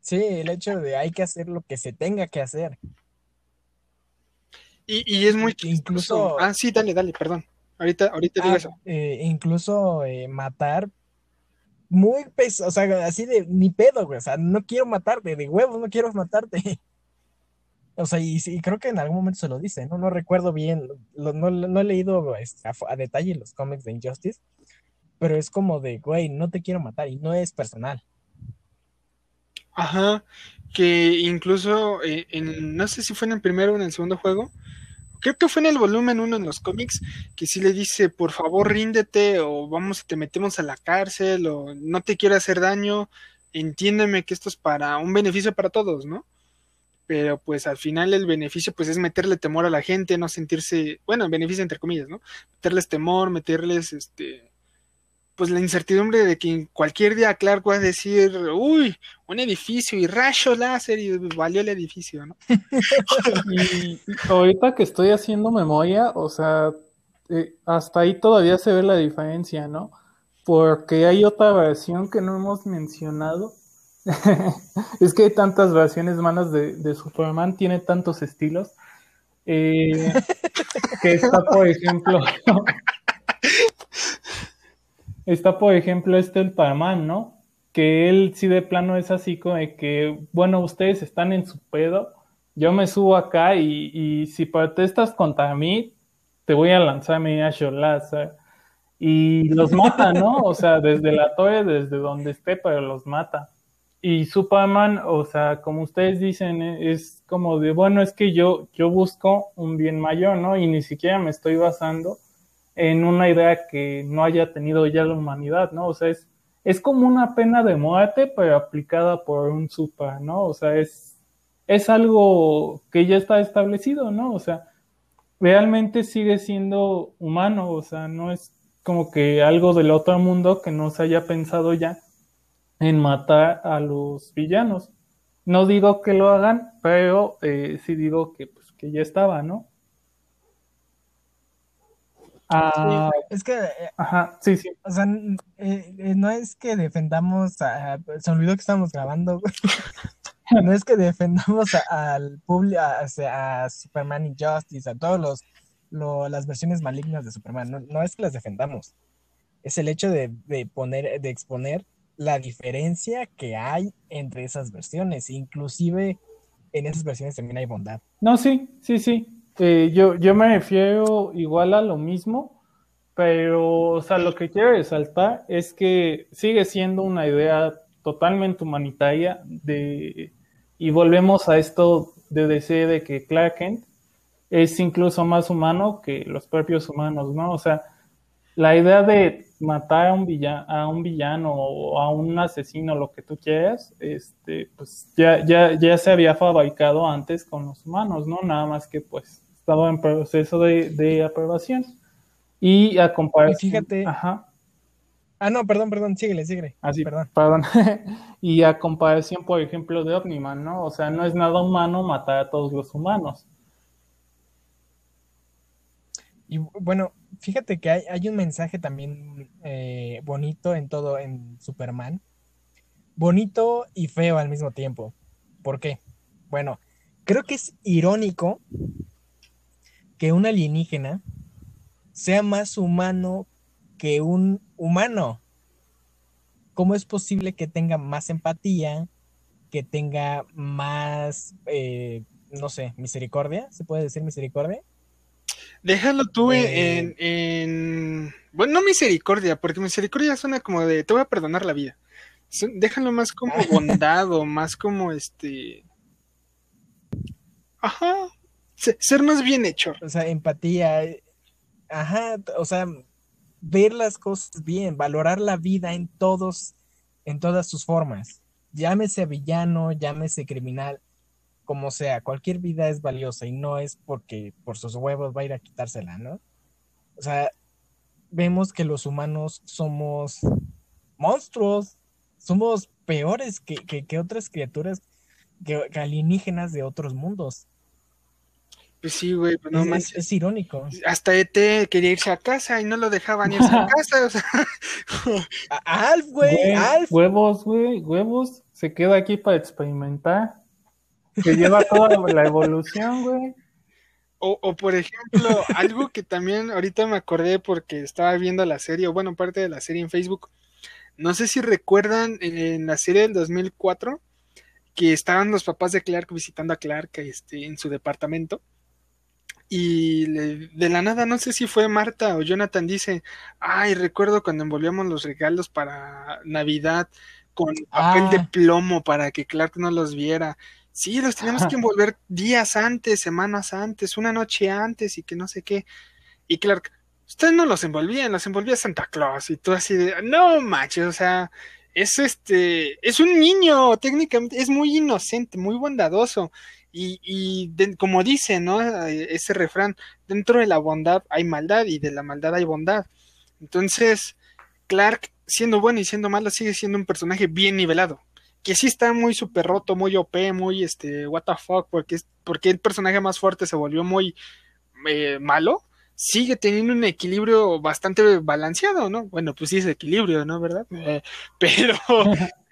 Sí, el hecho de hay que hacer lo que se tenga que hacer. Y, es muy incluso. Ah, sí, dale, dale, perdón. Ahorita, ahorita digo ah, eso. Eh, incluso eh, matar muy peso, o sea, así de ni pedo, güey. O sea, no quiero matarte, de huevos, no quiero matarte. [laughs] O sea, y, creo que en algún momento se lo dice, ¿no? No recuerdo bien, no, he leído este, a, detalle los cómics de Injustice, pero es como de, güey, no te quiero matar y no es personal. Ajá, que incluso, eh, en, no sé si fue en el primero o en el segundo juego, creo que fue en el volumen 1 en los cómics, que sí le dice, por favor, ríndete, o vamos, te metemos a la cárcel, o no te quiero hacer daño, entiéndeme que esto es para un beneficio para todos, ¿no? Pero pues al final el beneficio pues es meterle temor a la gente, no sentirse, bueno, beneficio entre comillas, ¿no? Meterles temor, meterles este pues la incertidumbre de que cualquier día Clark va a decir, uy, un edificio y rayo láser y valió el edificio, ¿no? [laughs] y ahorita que estoy haciendo memoria, o sea, eh, hasta ahí todavía se ve la diferencia, ¿no? Porque hay otra versión que no hemos mencionado. [laughs] es que hay tantas versiones malas de, Superman, tiene tantos estilos. Eh, que está, por ejemplo, [laughs] Está, por ejemplo, este el Parman, ¿no? Que él sí de plano es así como de que, bueno, ustedes están en su pedo, yo me subo acá y, y si protestas contra mí, te voy a lanzar mi Láser. Y los mata, ¿no? O sea, desde la torre, desde donde esté, pero los mata. Y Superman, o sea, como ustedes dicen, es como de, bueno, es que yo, yo busco un bien mayor, ¿no? Y ni siquiera me estoy basando en una idea que no haya tenido ya la humanidad, ¿no? O sea, es, es como una pena de muerte, pero aplicada por un super, ¿no? O sea, es, es algo que ya está establecido, ¿no? O sea, realmente sigue siendo humano, o sea, no es como que algo del otro mundo que no se haya pensado ya en matar a los villanos. No digo que lo hagan, pero eh, sí digo que, pues, que ya estaba, ¿no? Ah, es que, eh, ajá, sí, sí. O sea, eh, no es que defendamos a, se olvidó que estamos grabando. [laughs] no es que defendamos al público, a, Superman y Justice, a todos los, las versiones malignas de Superman. No, es que las defendamos. Es el hecho de, poner, de exponer la diferencia que hay entre esas versiones. Inclusive en esas versiones también hay bondad. No, sí, sí, sí. Eh, yo, yo me refiero igual a lo mismo, pero, o sea, lo que quiero resaltar es que sigue siendo una idea totalmente humanitaria de, y volvemos a esto de decir de que Clark Kent es incluso más humano que los propios humanos, ¿no? O sea, la idea de matar a un villano, a un villano o a un asesino, lo que tú quieras, este, pues ya, ya, ya se había fabricado antes con los humanos, ¿no? Nada más que pues estaba en proceso de, de aprobación. Y a comparación. fíjate. Ajá. Ah, no, perdón, perdón, síguele, síguele. Así, perdón. perdón. [laughs] y a comparación, por ejemplo, de Omniman, ¿no? O sea, no es nada humano matar a todos los humanos. Y bueno, fíjate que hay, un mensaje también eh, bonito en todo, en Superman. Bonito y feo al mismo tiempo. ¿Por qué? Bueno, creo que es irónico que un alienígena sea más humano que un humano. ¿Cómo es posible que tenga más empatía, que tenga más, eh, no sé, misericordia? ¿Se puede decir misericordia? Déjalo tú en, en, Bueno, no misericordia, porque misericordia suena como de te voy a perdonar la vida. Déjalo más como [laughs] bondad o más como este. Ajá. Ser más bien hecho. O sea, empatía. Eh, ajá, o sea, ver las cosas bien, valorar la vida en todos, en todas sus formas. Llámese villano, llámese criminal, como sea, cualquier vida es valiosa y no es porque por sus huevos va a ir a quitársela, ¿no? O sea, vemos que los humanos somos monstruos, somos peores que, que, otras criaturas, que, alienígenas de otros mundos. Pues sí, güey, pues no es, es, irónico. Hasta ET quería irse a casa y no lo dejaban irse a [laughs] casa, o sea. Alf, güey, Alf. Huevos, güey, huevos. Se queda aquí para experimentar. Se lleva toda la evolución, güey. O, o, por ejemplo, algo que también ahorita me acordé porque estaba viendo la serie, o bueno, parte de la serie en Facebook. No sé si recuerdan en la serie del 2004 que estaban los papás de Clark visitando a Clark este, en su departamento y de la nada, no sé si fue Marta o Jonathan, dice, ay, recuerdo cuando envolvíamos los regalos para Navidad con papel de ah. plomo para que Clark no los viera. Sí, los teníamos que [laughs] envolver días antes, semanas antes, una noche antes y que no sé qué. Y Clark, ustedes no los envolvían, los envolvía Santa Claus y tú así de, no manches, o sea, es este, es un niño, técnicamente, es muy inocente, muy bondadoso. Y, como dice, ¿no? Ese refrán, dentro de la bondad hay maldad y de la maldad hay bondad. Entonces, Clark, siendo bueno y siendo malo, sigue siendo un personaje bien nivelado. Que sí está muy super roto, muy OP, muy este, what the fuck, porque, porque el personaje más fuerte se volvió muy eh, malo. Sigue teniendo un equilibrio bastante balanceado, ¿no? Bueno, pues sí es equilibrio, ¿no? ¿Verdad? Eh, [laughs] pero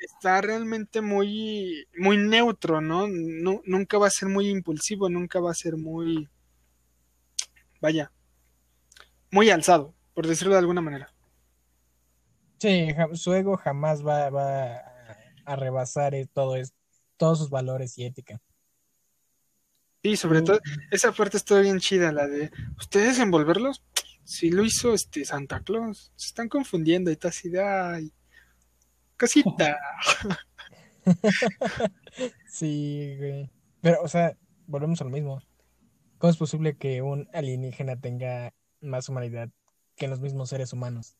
está realmente muy, muy neutro, ¿no? Nunca va a ser muy impulsivo, nunca va a ser muy, vaya, muy alzado, por decirlo de alguna manera. Sí, su ego jamás va, va a rebasar eh, todo es, todos sus valores y ética. Sí, sobre todo, esa parte está bien chida, la de ustedes envolverlos, si lo hizo este Santa Claus, se están confundiendo y está así de ay Casita. [laughs] sí, güey. Pero, o sea, volvemos a lo mismo. ¿Cómo es posible que un alienígena tenga más humanidad que los mismos seres humanos?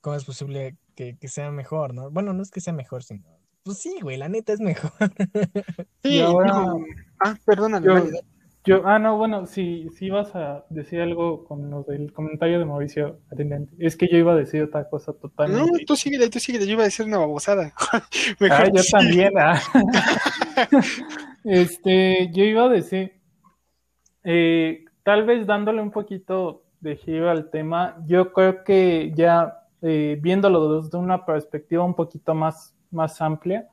¿Cómo es posible que, sea mejor, no? Bueno, no es que sea mejor, sino. Pues sí, güey, la neta es mejor. sí, ahora. Ah, perdóname. Yo, ah, no, bueno, si, si vas a decir algo con lo del comentario de Mauricio, adelante. Es que yo iba a decir otra cosa totalmente. No, tú síguele, tú síguele, yo iba a decir una babosada. [laughs] ah, yo también, ah. [laughs] este, yo iba a decir, eh, tal vez dándole un poquito de giro al tema, yo creo que ya eh, viéndolo desde una perspectiva un poquito más, más amplia,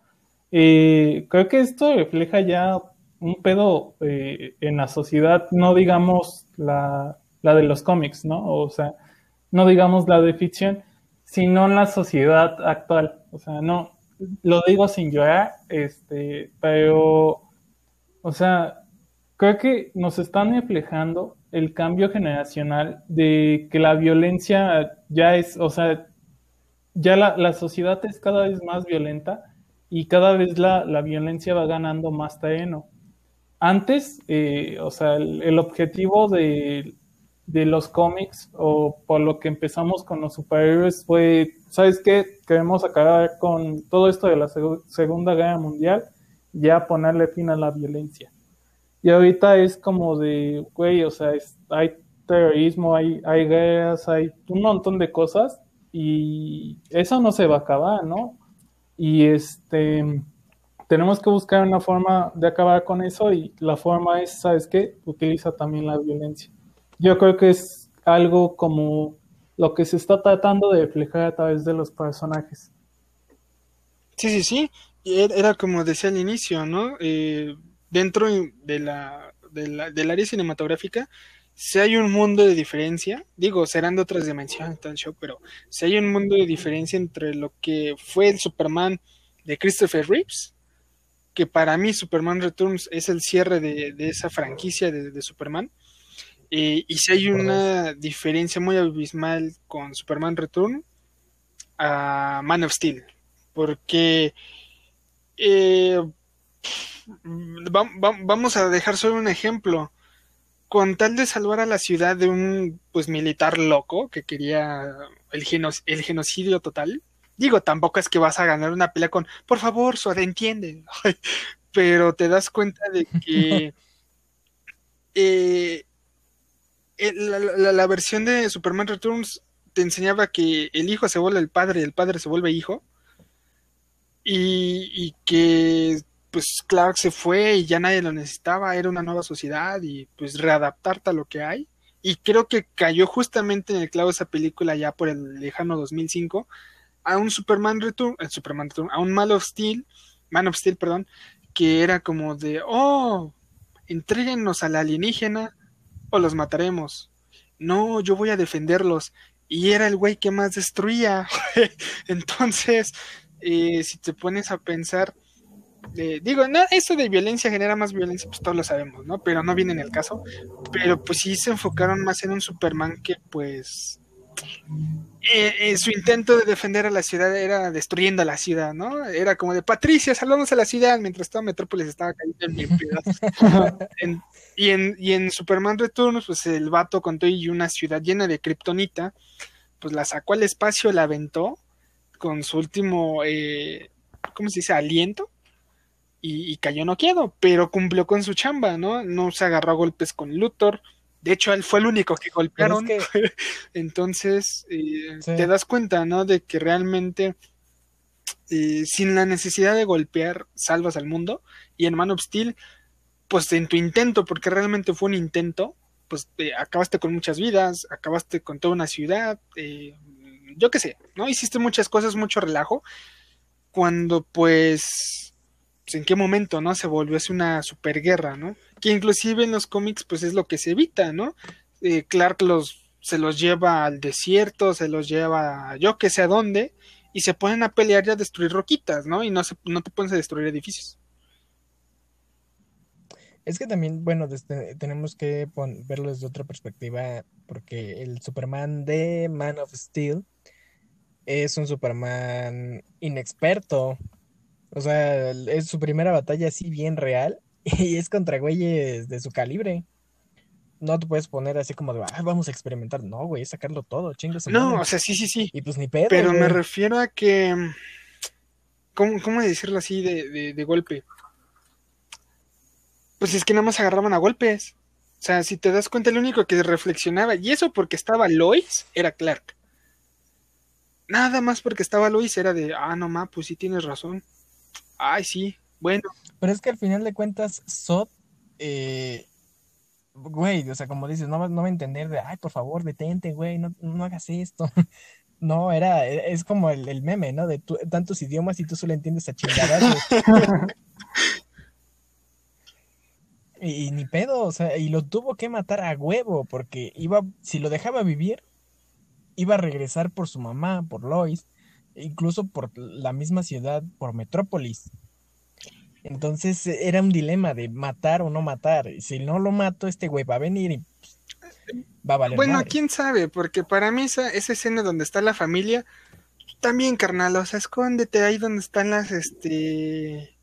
eh, creo que esto refleja ya un pedo eh, en la sociedad, no digamos la, la, de los cómics, ¿no? O sea, no digamos la de ficción, sino en la sociedad actual. O sea, no, lo digo sin llorar, este, pero, o sea, creo que nos están reflejando el cambio generacional de que la violencia ya es, o sea, ya la, la sociedad es cada vez más violenta y cada vez la, la violencia va ganando más terreno antes, eh, o sea, el, objetivo de, los cómics o por lo que empezamos con los superhéroes fue, ¿sabes qué? Queremos acabar con todo esto de la Segunda Guerra Mundial, ya ponerle fin a la violencia. Y ahorita es como de, güey, o sea, hay terrorismo, hay, hay guerras, hay un montón de cosas y eso no se va a acabar, ¿no? Y este tenemos que buscar una forma de acabar con eso y la forma es, ¿sabes qué? Utiliza también la violencia. Yo creo que es algo como lo que se está tratando de reflejar a través de los personajes. Sí, sí, sí. Era como decía al inicio, ¿no? Eh, dentro de la, de la, del área cinematográfica, si hay un mundo de diferencia, digo, serán de otras dimensiones, tan show, pero si hay un mundo de diferencia entre lo que fue el Superman de Christopher Reeves que para mí Superman Returns es el cierre de, esa franquicia de, Superman. Eh, y si hay una diferencia muy abismal con Superman Return a Man of Steel, porque eh, vamos a dejar solo un ejemplo. Con tal de salvar a la ciudad de un pues militar loco que quería el, el genocidio total, Digo, tampoco es que vas a ganar una pelea con, por favor, Suad, entiende. [laughs] Pero te das cuenta de que [laughs] eh, la, versión de Superman Returns te enseñaba que el hijo se vuelve el padre y el padre se vuelve hijo. Y, y, que pues Clark se fue y ya nadie lo necesitaba, era una nueva sociedad y pues readaptarte a lo que hay. Y creo que cayó justamente en el clavo esa película ya por el lejano 2005, a un Superman Return, eh, Superman a un Man of Steel, Man of Steel, perdón, que era como de, oh, entréguennos al alienígena o los mataremos. No, yo voy a defenderlos. Y era el güey que más destruía. [laughs] Entonces, eh, si te pones a pensar, eh, digo, no, eso de violencia genera más violencia, pues todos lo sabemos, ¿no? Pero no viene en el caso. Pero pues sí se enfocaron más en un Superman que pues eh, eh, su intento de defender a la ciudad era destruyendo la ciudad, ¿no? Era como de Patricia, salvamos a la ciudad mientras toda Metrópolis estaba cayendo en mi [laughs] y, en, y en Superman Returns, pues el vato contó y una ciudad llena de kriptonita, pues la sacó al espacio, la aventó con su último, eh, ¿cómo se dice? Aliento. Y, y cayó noqueado, pero cumplió con su chamba, ¿no? No se agarró a golpes con Luthor, de hecho, él fue el único que golpearon. [laughs] Entonces, eh, te das cuenta, ¿no? De que realmente, eh, sin la necesidad de golpear, salvas al mundo. Y en Man of Steel, pues en tu intento, porque realmente fue un intento, pues eh, acabaste con muchas vidas, acabaste con toda una ciudad, yo qué sé, ¿no? Hiciste muchas cosas, mucho relajo. Cuando, pues, pues, en qué momento, ¿no? Se volvió así una superguerra, ¿no? Que inclusive en los cómics, pues es lo que se evita, ¿no? Eh, Clark los, se los lleva al desierto, se los lleva yo que sé a dónde, y se ponen a pelear y a destruir roquitas, ¿no? Y no, se, no te pones a destruir edificios. Es que también, bueno, tenemos que verlo desde otra perspectiva, porque el Superman de Man of Steel es un Superman inexperto, o sea, es su primera batalla así bien real y es contra güeyes de su calibre. No te puedes poner así como de, ah, vamos a experimentar. No, güey, es sacarlo todo, chingas. No, o sea, sí, sí, sí. Y pues ni pedo. Pero me refiero a que. ¿Cómo, cómo decirlo así de, de, golpe? Pues es que nada más agarraban a golpes. O sea, si te das cuenta, el único que reflexionaba, y eso porque estaba Lois, era Clark. Nada más porque estaba Lois era de, ah, no ma, pues sí tienes razón. Ay, sí, bueno. Pero es que al final de cuentas, Sot, eh, güey, o sea, como dices, no, no va a entender de, ay, por favor, detente, güey, no, hagas esto. [laughs] No, era, e, es como el, meme, ¿no? De tantos idiomas y tú solo entiendes a chingadas. [laughs] y, ni pedo, o sea, y lo tuvo que matar a huevo, porque iba, si lo dejaba vivir, iba a regresar por su mamá, por Lois, incluso por la misma ciudad, por Metrópolis. Entonces era un dilema de matar o no matar. Si no lo mato, este güey va a venir y va a valer. Bueno, quién sabe, porque para mí esa, esa escena donde está la familia, también carnal, o sea, escóndete ahí donde están las este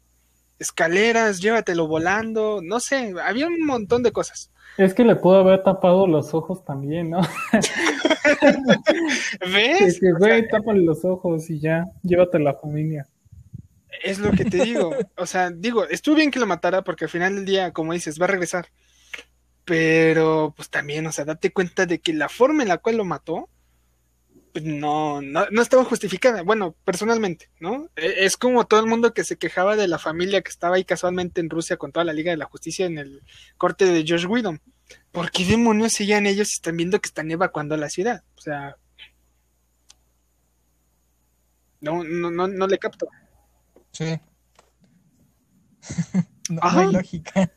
escaleras, llévatelo volando, no sé, había un montón de cosas. Es que le pudo haber tapado los ojos también, ¿no? [laughs] ¿Ves? [laughs] que, güey, tápale los ojos y ya, llévate la familia. Es lo que te digo. [laughs] O sea, digo, estuvo bien que lo matara porque al final del día, como dices, va a regresar. Pero, pues también, o sea, date cuenta de que la forma en la cual lo mató, pues no, no, no estaba justificada. Bueno, personalmente, ¿no? E, es como todo el mundo que se quejaba de la familia que estaba ahí casualmente en Rusia con toda la Liga de la Justicia en el corte de Josh Whedon. ¿Por qué demonios seguían ellos y están viendo que están evacuando la ciudad? O sea. No, no, no, no le capto. Sí. [laughs] no, hay lógica.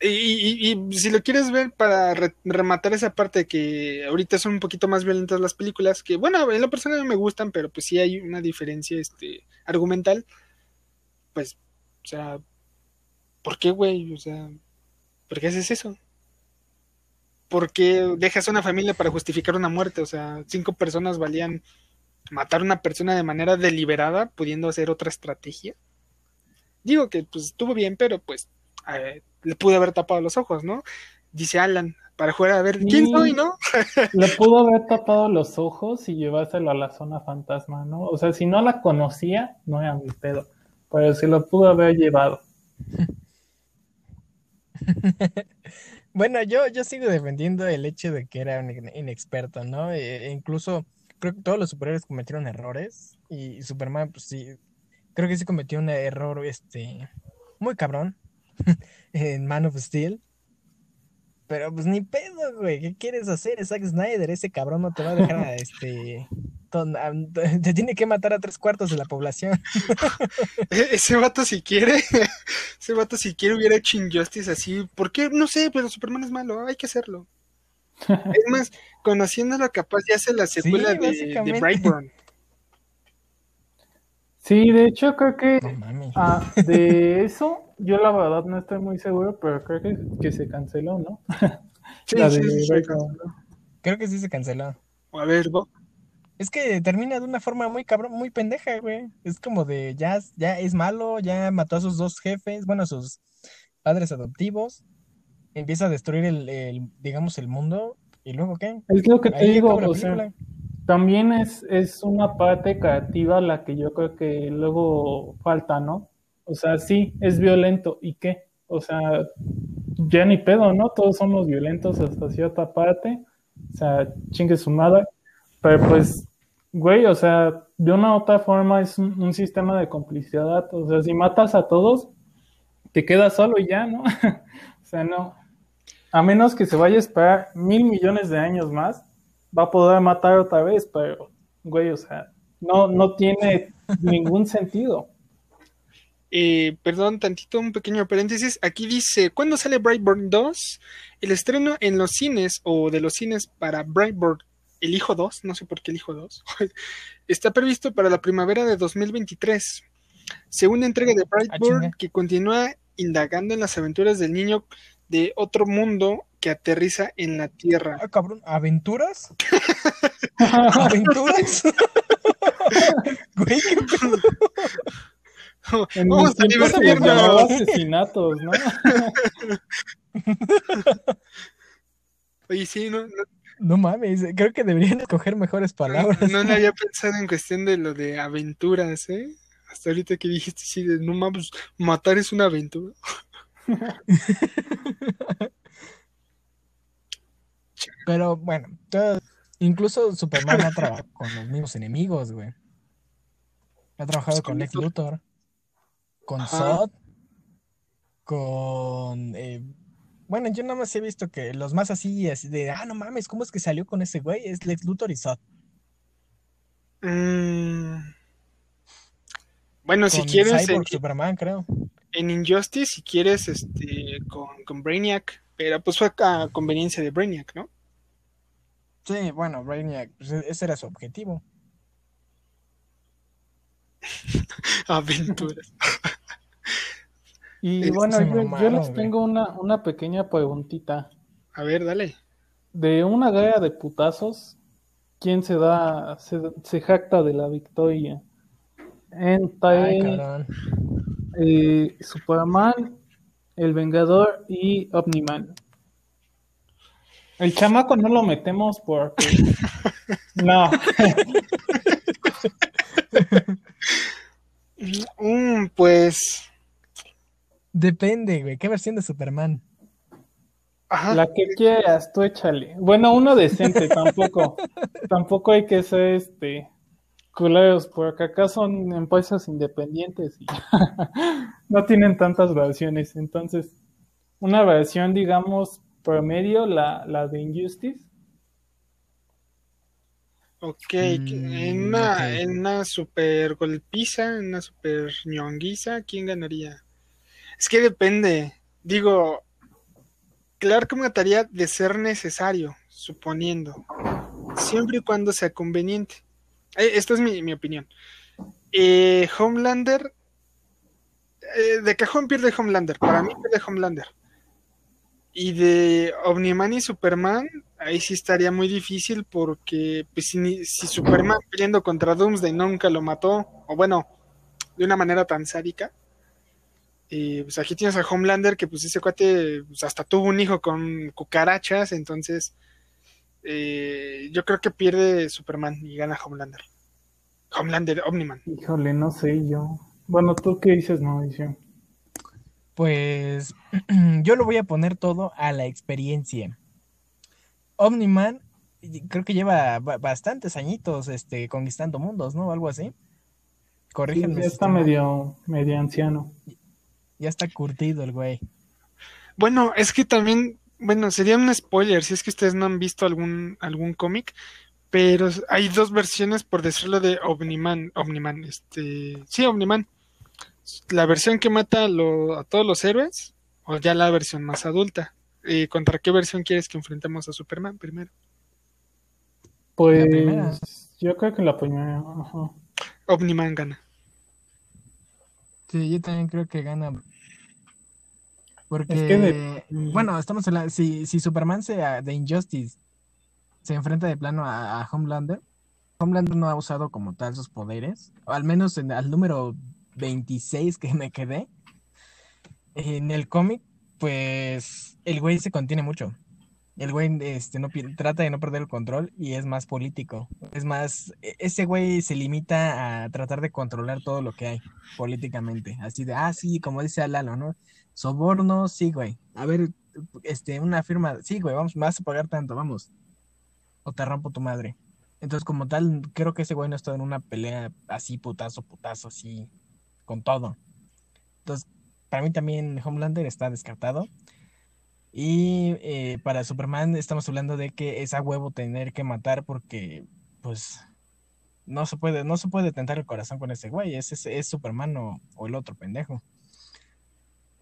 Y, y, si lo quieres ver para rematar esa parte que ahorita son un poquito más violentas las películas, que bueno, en lo personal me gustan, pero pues sí hay una diferencia este, argumental, pues, o sea, ¿por qué, güey? O sea, ¿por qué haces eso? ¿Por qué dejas una familia para justificar una muerte? O sea, cinco personas valían matar a una persona de manera deliberada, pudiendo hacer otra estrategia. Digo que pues estuvo bien, pero pues eh, le pude haber tapado los ojos, ¿no? Dice Alan, para jugar a ver quién soy, ¿no? [laughs] le pudo haber tapado los ojos y llevárselo a la zona fantasma, ¿no? O sea, si no la conocía, no era mi pedo, pero si lo pudo haber llevado. [laughs] bueno, yo, yo sigo defendiendo el hecho de que era un inexperto, ¿no? E, e incluso creo que todos los superhéroes cometieron errores y Superman, pues sí, creo que sí cometió un error, este, muy cabrón [laughs] en Man of Steel. Pero pues ni pedo, güey. ¿Qué quieres hacer? Zack Snyder, ese cabrón no te va a dejar a [laughs] este. [laughs] Te tiene que matar a tres cuartos de la población. E-, ese vato si quiere, ese vato si quiere hubiera hecho Injustice así. ¿Por qué? No sé, pero Superman es malo, hay que hacerlo. [laughs] Es más, conociéndolo capaz ya hace la secuela de, de Brightburn. Sí, de hecho creo que ah, de eso yo la verdad no estoy muy seguro, pero creo que, se canceló, ¿no? [laughs] Sí, sí, Creo que sí se canceló. A ver. Es que termina de una forma muy cabrón, muy pendeja, güey. Es como de ya, ya es malo, ya mató a sus dos jefes, bueno, a sus padres adoptivos. Empieza a destruir el, digamos, el mundo. ¿Y luego qué? Es lo que te digo, o sea, también es, es una parte creativa la que yo creo que luego falta, ¿no? O sea, sí, es violento. ¿Y qué? O sea, ya ni pedo, ¿no? Todos somos violentos hasta cierta parte. O sea, chingue su madre. Pero pues, güey, o sea, de una u otra forma es un, sistema de complicidad. O sea, si matas a todos, te quedas solo y ya, ¿no? [laughs] o sea, no. A menos que se vaya a esperar mil millones de años más, va a poder matar otra vez, pero, güey, o sea, no, no tiene ningún sentido. [laughs] Eh, perdón, tantito, un pequeño paréntesis. Aquí dice, ¿cuándo sale Brightburn 2? El estreno en los cines o de los cines para Brightburn, el hijo 2, no sé por qué el hijo 2, [laughs] está previsto para la primavera de 2023. Segunda entrega de ah, Brightburn que continúa indagando en las aventuras del niño de otro mundo que aterriza en la Tierra. Ah, cabrón, ¿aventuras? [laughs] ¿Aventuras? [laughs] Güey, qué Vamos a divertirnos. asesinatos, ¿no? [laughs] Oye, sí, no, no, mames, creo que deberían escoger mejores palabras. No, no, había pensado en cuestión de lo de aventuras, ¿eh? Hasta ahorita que dijiste, sí, de, no mames, matar es una aventura. [laughs] Pero bueno, todo- incluso Superman ha trabajado con los mismos enemigos, güey. Ha trabajado con Lex Luthor. Con Ajá. Zod, con... eh, bueno, yo nada más he visto que los más así, así de, ah, no mames, ¿cómo es que salió con ese güey? Es Lex Luthor y Zod. Mm. Bueno, si quieres, Cyborg, Superman, creo. En Injustice, si quieres, este, con, con Brainiac, pero pues fue a conveniencia de Brainiac, ¿no? Sí, bueno, Brainiac, pues, e- ese era su objetivo. [laughs] Aventuras. Y Es- bueno, yo, les güey. tengo una, una pequeña preguntita. A ver, dale. De una guerra de putazos, ¿quién se da, se, se jacta de la victoria? Ay, Entre cabrón. Eh, Superman, El Vengador y Omniman. El chamaco no lo metemos porque... [laughs] No, [laughs] Mm, pues, Depende, güey. ¿Qué versión de Superman? ajá. la que quieras, tú échale. Bueno, uno decente, tampoco. [laughs] Tampoco hay que ser este culeros, porque acá son empresas independientes y [laughs] no tienen tantas versiones. Entonces, una versión, digamos, promedio, la, la de Injustice. Ok, que Mm, en una, en una super golpiza, en una super ñonguiza, ¿quién ganaría? Es que depende. Digo, Clark mataría de ser necesario, suponiendo. Siempre y cuando sea conveniente. Eh, esta es mi, mi opinión. Eh, Homelander. eh, de cajón pierde Homelander. Para mí pierde Homelander. Y de Omniman y Superman, ahí sí estaría muy difícil porque pues, si, Superman peleando contra Doomsday nunca lo mató, o bueno, de una manera tan sádica, y pues aquí tienes a Homelander que pues ese cuate pues, hasta tuvo un hijo con cucarachas, entonces eh, yo creo que pierde Superman y gana Homelander. Homelander, Omniman. Híjole, no sé yo. Bueno, ¿tú qué dices, Mauricio? Pues [clears throat] yo lo voy a poner todo a la experiencia. Omniman creo que lleva ba- bastantes añitos este, conquistando mundos, ¿no? Algo así. Sí, Corrígenme. ya si está medio, medio anciano. Ya está curtido el güey. Bueno, es que también, bueno, sería un spoiler si es que ustedes no han visto algún, algún cómic, pero hay dos versiones, por decirlo, de Omniman, Omniman, este, sí, Omniman. La versión que mata a, lo- a todos los héroes, o ya la versión más adulta. ¿Y contra qué versión quieres que enfrentemos a Superman primero? Pues yo creo que la primera. ajá. Omniman gana. Sí, yo también creo que gana. Porque, Es que de- bueno, estamos hablando, si, si Superman se, de Injustice se enfrenta de plano a, a Homelander, Homelander no ha usado como tal sus poderes, o al menos en, al número 26 que me quedé. En el cómic, pues el güey se contiene mucho. El güey este, no, trata de no perder el control y es más político. Es más, e- ese güey se limita a tratar de controlar todo lo que hay políticamente. Así de, ah, sí, como dice Lalo, ¿no? Soborno, sí, güey. A ver, este, una firma, sí, güey, vamos, me vas a pagar tanto, vamos. O te rompo tu madre. Entonces, como tal, creo que ese güey no está en una pelea así, putazo, putazo, así, con todo. Entonces, para mí también Homelander está descartado. Y eh, para Superman estamos hablando de que es a huevo tener que matar porque, pues, no se puede, no se puede tentar el corazón con ese güey. Es, es, es Superman o, o el otro pendejo.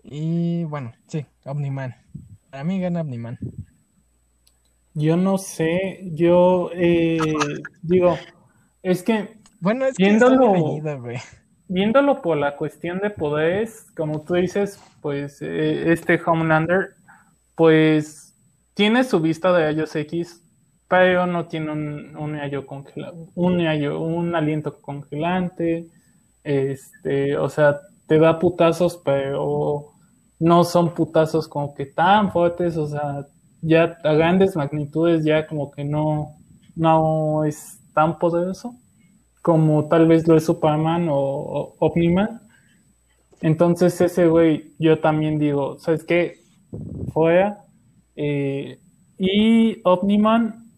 Y bueno, sí, Omniman. Para mí gana Omniman. Yo no sé, yo eh, digo, es que Bueno, es Viéndolo- viéndolo por la cuestión de poderes, como tú dices, pues eh, este Homelander, pues tiene su vista de rayos X, pero no tiene un, un rayo congelado, un rayo- un aliento congelante, este, o sea, te da putazos, pero no son putazos como que tan fuertes, o sea, ya a grandes magnitudes ya como que no, no es tan poderoso como tal vez lo es Superman o, o. Entonces ese güey, yo también digo, ¿sabes qué? Fuera. eh, Y Omniman,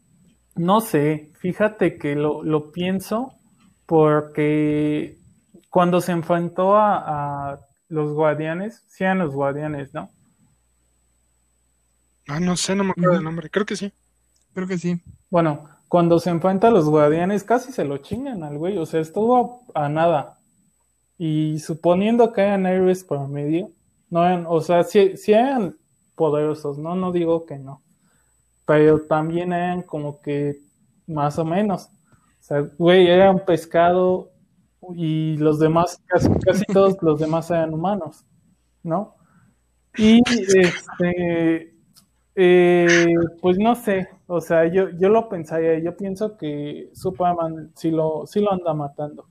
no sé, fíjate que lo, lo pienso porque cuando se enfrentó a, a los guardianes, sí eran los guardianes, ¿no? Ah, no sé, no me acuerdo del nombre. Creo que sí. Creo que sí. Bueno, cuando se enfrenta a los guardianes, casi se lo chingan al güey. O sea, estuvo a, a nada. Y suponiendo que hayan héroes por medio, no eran, o sea, si, si eran poderosos, ¿no? No digo que no. Pero también eran como que más o menos. O sea, güey, era un pescado y los demás, casi, casi todos los demás eran humanos, ¿no? Y este, eh, pues no sé, o sea, yo, yo lo pensaría, yo pienso que Superman sí lo, sí lo anda matando.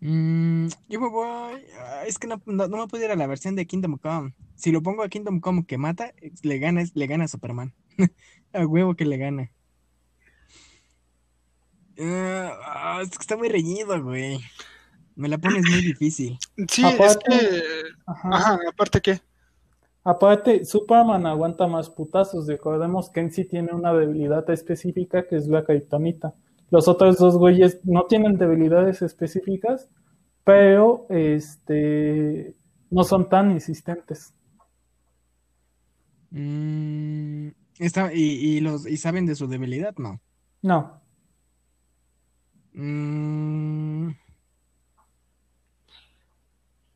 Mm, yo me voy. ah, Es que no, no, no me puedo ir a la versión de Kingdom Come. Si lo pongo a Kingdom Come que mata, le gana, le gana a Superman. [laughs] A huevo que le gana. Ah, ah, es que está muy reñido, güey. Me la pones muy difícil. Sí, es Aparte- que. Ajá. Ajá, aparte que. Aparte, Superman aguanta más putazos. Recordemos que en sí tiene una debilidad específica que es la kriptonita. Los otros dos güeyes no tienen debilidades específicas, pero este no son tan insistentes. Mm, está, y, y los, ¿y saben de su debilidad? No. No. Mm,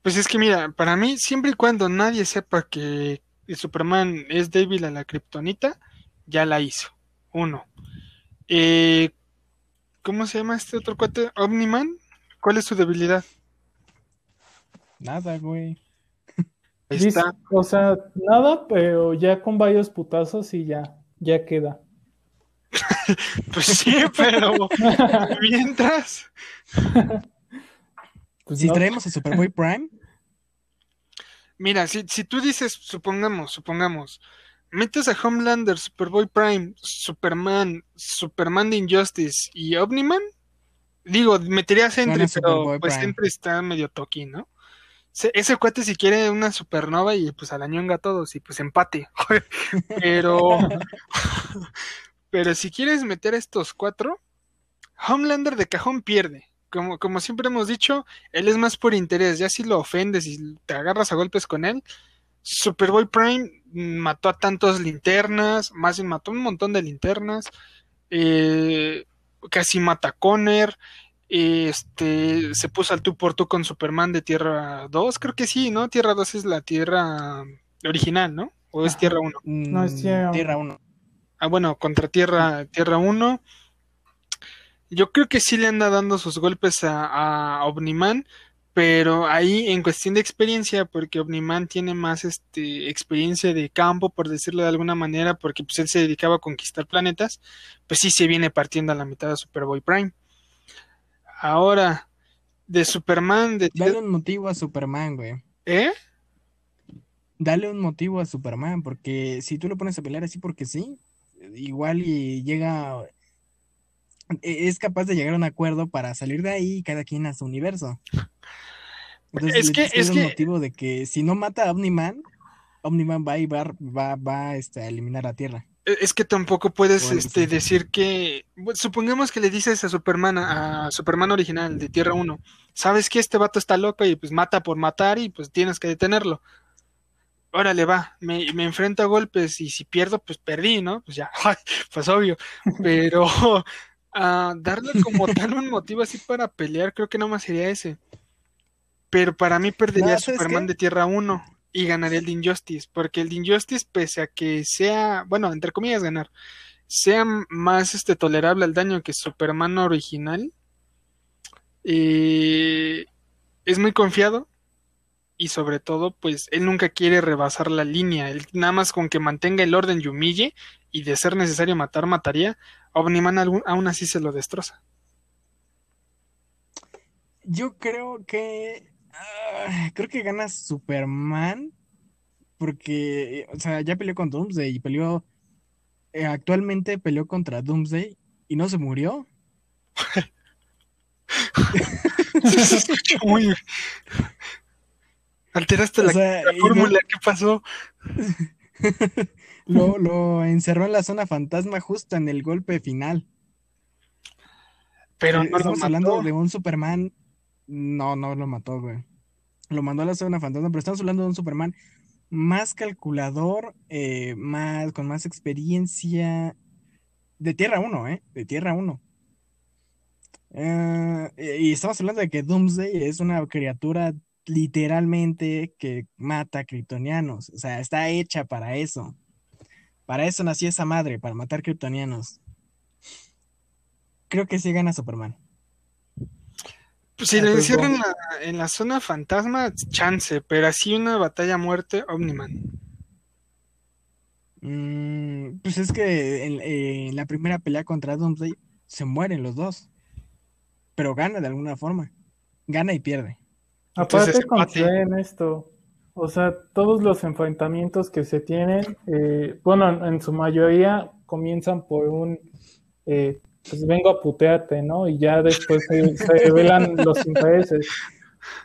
Pues es que mira, para mí, siempre y cuando nadie sepa que el Superman es débil a la kriptonita, ya la hizo. Uno. Eh, ¿cómo se llama este otro cuate? Omniman. ¿Cuál es su debilidad? nada, güey. Ahí Dice- está. o sea, nada, pero ya con varios putazos y ya, ya queda. [laughs] Pues sí, pero mientras. Pues Si no, traemos a Superboy Prime, Mira, si, si tú dices, supongamos, supongamos, metes a Homelander, Superboy Prime, Superman, Superman de Injustice y Omniman, digo, metería a Sentry, Gana pero Superboy pues Prime. Sentry está medio toqui, ¿no? Se- Ese cuate si quiere una supernova y pues a la ñonga a todos y pues empate. [laughs] Pero, pero si quieres meter a estos cuatro, Homelander de cajón pierde. Como, como siempre hemos dicho, él es más por interés. Ya si lo ofendes y te agarras a golpes con él, Superboy Prime mató a tantos linternas, más bien mató un montón de linternas, eh, casi mata a Conner, este, se puso al tú por tú con Superman de Tierra 2, creo que sí, ¿no? Tierra 2 es la Tierra original, ¿no? ¿O es. Tierra 1? No, es mm, Tierra uno. Tierra 1. Ah, bueno, contra Tierra, Tierra 1. Yo creo que sí le anda dando sus golpes a, a Omniman, pero ahí en cuestión de experiencia, porque Omniman tiene más este, experiencia de campo, por decirlo de alguna manera, porque pues él se dedicaba a conquistar planetas, pues sí se viene partiendo a la mitad de Superboy Prime. Ahora, de Superman, de Dale un motivo a Superman, güey. ¿Eh? Dale un motivo a Superman, porque si tú lo pones a pelear así porque sí, igual y llega, e- es capaz de llegar a un acuerdo para salir de ahí y cada quien a su universo. Entonces Es que- es un que- motivo de que si no mata a Omniman, Omniman va y va, va, va este, a eliminar a Tierra. E, Es que tampoco puedes Bueno, este, sí. decir que. Supongamos que le dices a Superman, a, a Superman original de Tierra 1, sabes que este vato está loco y pues mata por matar y pues tienes que detenerlo. Órale, va, me, me enfrento a golpes y si pierdo, pues perdí, ¿no? Pues ya, [laughs] pues obvio. Pero [laughs] ah, darle como tal un motivo así para pelear, creo que nada más sería ese. Pero para mí perdería No, ¿sabes Superman qué? de Tierra 1 y ganaría el de Injustice, porque el de Injustice, pese a que sea, bueno, entre comillas ganar, sea más este tolerable al daño que Superman original, eh, es muy confiado y sobre todo, pues él nunca quiere rebasar la línea, él nada más con que mantenga el orden y humille y de ser necesario matar, mataría, Omniman algún- aún así se lo destroza. Yo creo que. ah, creo que gana Superman. Porque, o sea, ya peleó con Doomsday y peleó. eh, actualmente peleó contra Doomsday y no se murió. Se escucha muy... Alteraste O la, sea, fórmula, ¿qué pasó? [laughs] lo, lo encerró en la zona fantasma justo en el golpe final. Pero Eh, no lo Estamos hablando de un Superman. No, no lo mató, güey. Lo mandó a la zona fantasma, pero estamos hablando de un Superman más calculador, eh, más, con más experiencia. De Tierra 1, ¿eh? De Tierra 1. Eh, y estamos hablando de que Doomsday es una criatura literalmente que mata kryptonianos. O sea, está hecha para eso. Para eso nació esa madre, para matar kryptonianos. Creo que sí gana Superman. Pues si Ah, le pues, encierran en bueno. la, en la zona fantasma, chance, pero así una batalla a muerte, Omniman. Mm, pues es que en, en la primera pelea contra Doomsday se mueren los dos. Pero gana de alguna forma. Gana y pierde. Entonces, Aparte, empate. consideren en esto. O sea, todos los enfrentamientos que se tienen, eh, bueno, en, su mayoría comienzan por un, eh, pues vengo a putearte, ¿no? Y ya después se, se revelan [laughs] los intereses.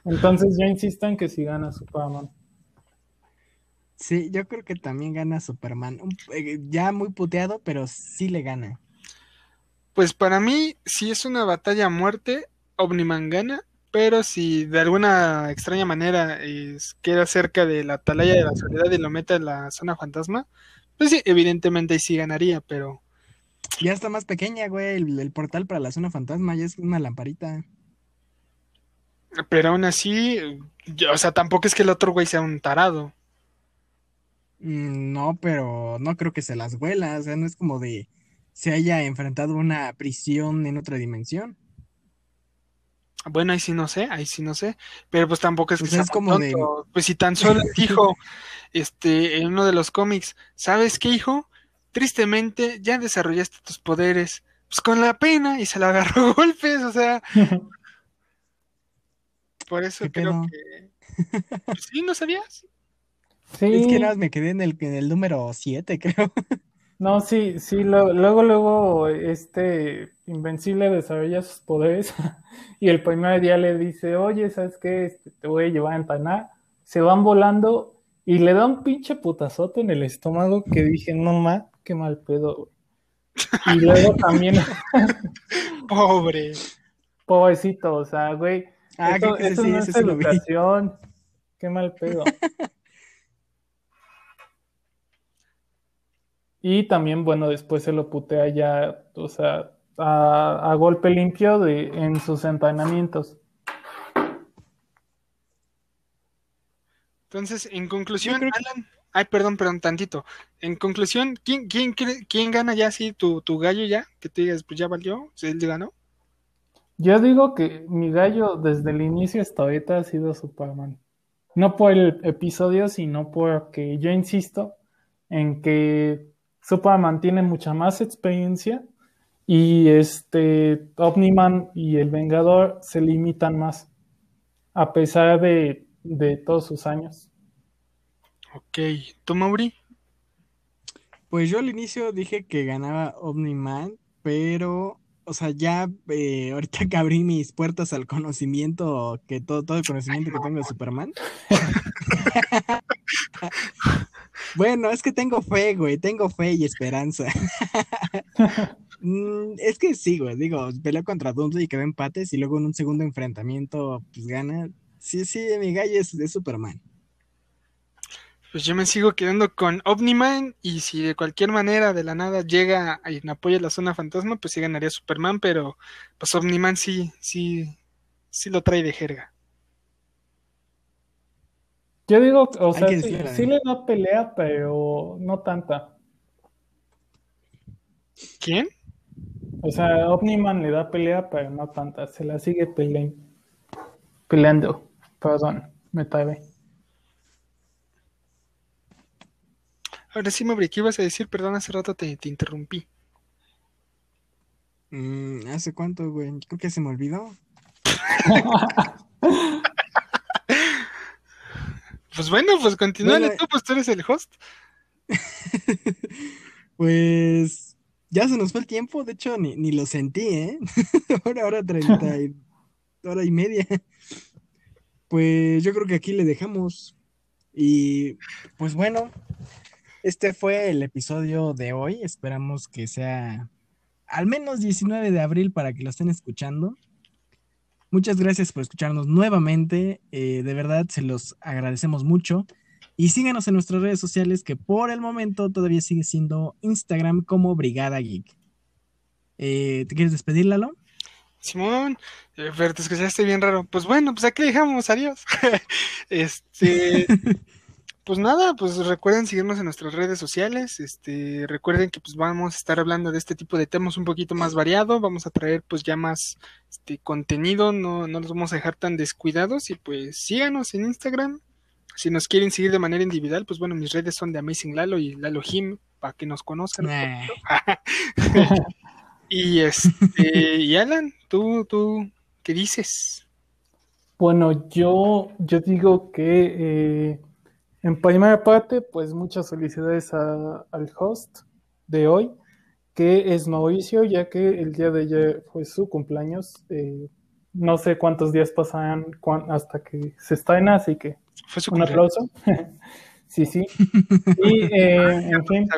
Entonces yo insisto en que si gana Superman. Sí, yo creo que también gana Superman. Eh, ya muy puteado, pero sí le gana. Pues para mí, si es una batalla a muerte, Omniman gana, pero si de alguna extraña manera es- queda cerca de la atalaya de la soledad y lo mete en la zona fantasma, pues sí, evidentemente ahí sí ganaría, pero Ya está más pequeña, güey. El, el portal para la zona fantasma ya es una lamparita. pero aún así, yo- o sea, tampoco es que el otro güey sea un tarado. Mm, No, pero no creo que se las vuela. O sea, no es como de se haya enfrentado a una prisión en otra dimensión. Bueno, ahí sí no sé, ahí sí no sé, pero pues tampoco es que O sea, es como de-. Pues si tan solo [laughs] dijo, este, en uno de los cómics, ¿sabes qué, hijo? Tristemente ya desarrollaste tus poderes, pues con la pena y se la agarró a golpes, o sea, [laughs] por eso ¿Qué creo que, pues sí, ¿no sabías? Sí, Es que nada más me quedé en el, en el número 7, creo. No, sí, sí, lo- luego, luego, este Invencible desarrolla sus poderes [laughs] y el primer día le dice, oye, ¿sabes qué? Este, te voy a llevar a entrenar. Se van volando y le da un pinche putazote en el estómago que dije, no ma, qué mal pedo, güey". Y luego también, [laughs] Pobre. pobrecito, o sea, güey, Ah, que eso sí, no es educación, qué mal pedo. [laughs] Y también, bueno, después se lo putea ya, o sea, a, a golpe limpio de, en sus entrenamientos. Entonces, en conclusión, que- Alan, ay, perdón, perdón, tantito. En conclusión, ¿quién, quién, quién gana ya, sí, tu, tu gallo ya? Que te digas, pues ya valió, si él ganó. Yo digo que mi gallo desde el inicio hasta ahorita ha sido Superman. No por el episodio, sino porque yo insisto en que Superman tiene mucha más experiencia y este Omniman y el Vengador se limitan más a pesar de, de todos sus años. Ok, ¿tú, Mauri? Pues yo al inicio dije que ganaba Omni-Man, pero, o sea, ya eh, ahorita que abrí mis puertas al conocimiento, que todo, todo el conocimiento que tengo de Superman. [laughs] Bueno, es que tengo fe, güey, tengo fe y esperanza. [laughs] Mm, es que sí, güey, digo, peleó contra Doomsday y quedó empates y luego en un segundo enfrentamiento, pues gana. Sí, sí, mi gallo es de Superman. Pues yo me sigo quedando con Omniman y si de cualquier manera de la nada llega en apoyo a la zona fantasma, pues sí ganaría Superman, pero pues Omniman sí, sí, sí lo trae de jerga. Yo digo, o sea, sí, le da pelea, pero no tanta. ¿Quién? O sea, Omniman le da pelea, pero no tanta. Se la sigue pele- peleando. Perdón, me trabé. Ahora sí, Mauri, ¿qué ibas a decir? Perdón, hace rato te, te interrumpí. Mm, ¿hace cuánto, güey? Creo que se me olvidó. [laughs] Pues bueno, pues continúa Bueno, tú, pues tú eres el host. [laughs] Pues ya se nos fue el tiempo, de hecho ni, ni lo sentí, ¿eh? [laughs] Ahora, ahora treinta y, [laughs] hora y media. Pues yo creo que aquí le dejamos. Y pues bueno, este fue el episodio de hoy. Esperamos que sea al menos 19 de abril para que lo estén escuchando. Muchas gracias por escucharnos nuevamente. Eh, de verdad, se los agradecemos mucho. Y síganos en nuestras redes sociales, que por el momento todavía sigue siendo Instagram como Brigada Geek. Eh, ¿Te quieres despedir, Lalo? Simón, eh, pero te escuchaste bien raro. Pues bueno, pues aquí dejamos, adiós. [laughs] este, [laughs] pues nada, pues recuerden seguirnos en nuestras redes sociales. Este, recuerden que pues vamos a estar hablando de este tipo de temas un poquito más variado. Vamos a traer pues ya más este contenido, no, no los vamos a dejar tan descuidados. Y pues síganos en Instagram. Si nos quieren seguir de manera individual, pues bueno, mis redes son de Amazing Lalo y Lalo Jim, para que nos conozcan. [laughs] y este, y Alan, tú, tú, ¿qué dices? Bueno, yo, yo digo que eh, en primera parte, pues muchas felicidades al host de hoy, que es Mauricio, ya que el día de ayer fue su cumpleaños. Eh, no sé cuántos días pasan hasta que se estrena, así que un aplauso. [laughs] sí, sí. Y, [laughs] eh, en fin,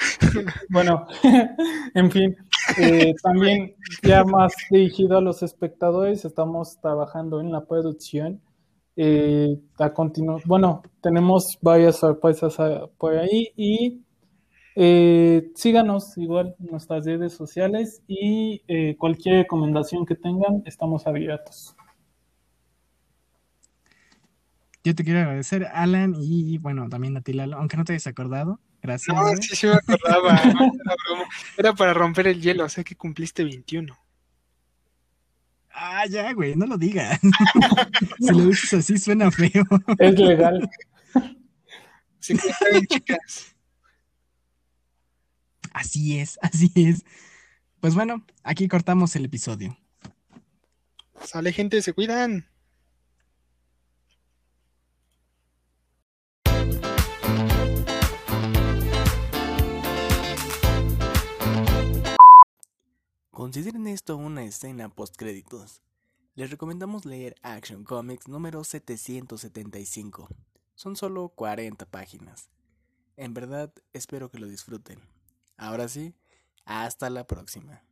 [laughs] bueno, en fin, eh, también ya más dirigido a los espectadores, estamos trabajando en la producción. Eh, a bueno, tenemos varias sorpresas ah, por ahí y eh, síganos igual en nuestras redes sociales y eh, cualquier recomendación que tengan, estamos abiertos. Yo te quiero agradecer, Alan, y bueno, también a ti, Lalo, aunque no te hayas acordado. Gracias. No, sí, sí me acordaba. [laughs] era para romper el hielo, sé que cumpliste 21. Ah, ya, güey, no lo digas. [laughs] si lo dices así, suena feo. Es legal. Sí, está bien, chicas. Así es, así es. Pues bueno, aquí cortamos el episodio. Sale, gente, se cuidan. Consideren esto una escena postcréditos. Les recomendamos leer Action Comics número 775. Son solo 40 páginas. En verdad, espero que lo disfruten. Ahora sí, hasta la próxima.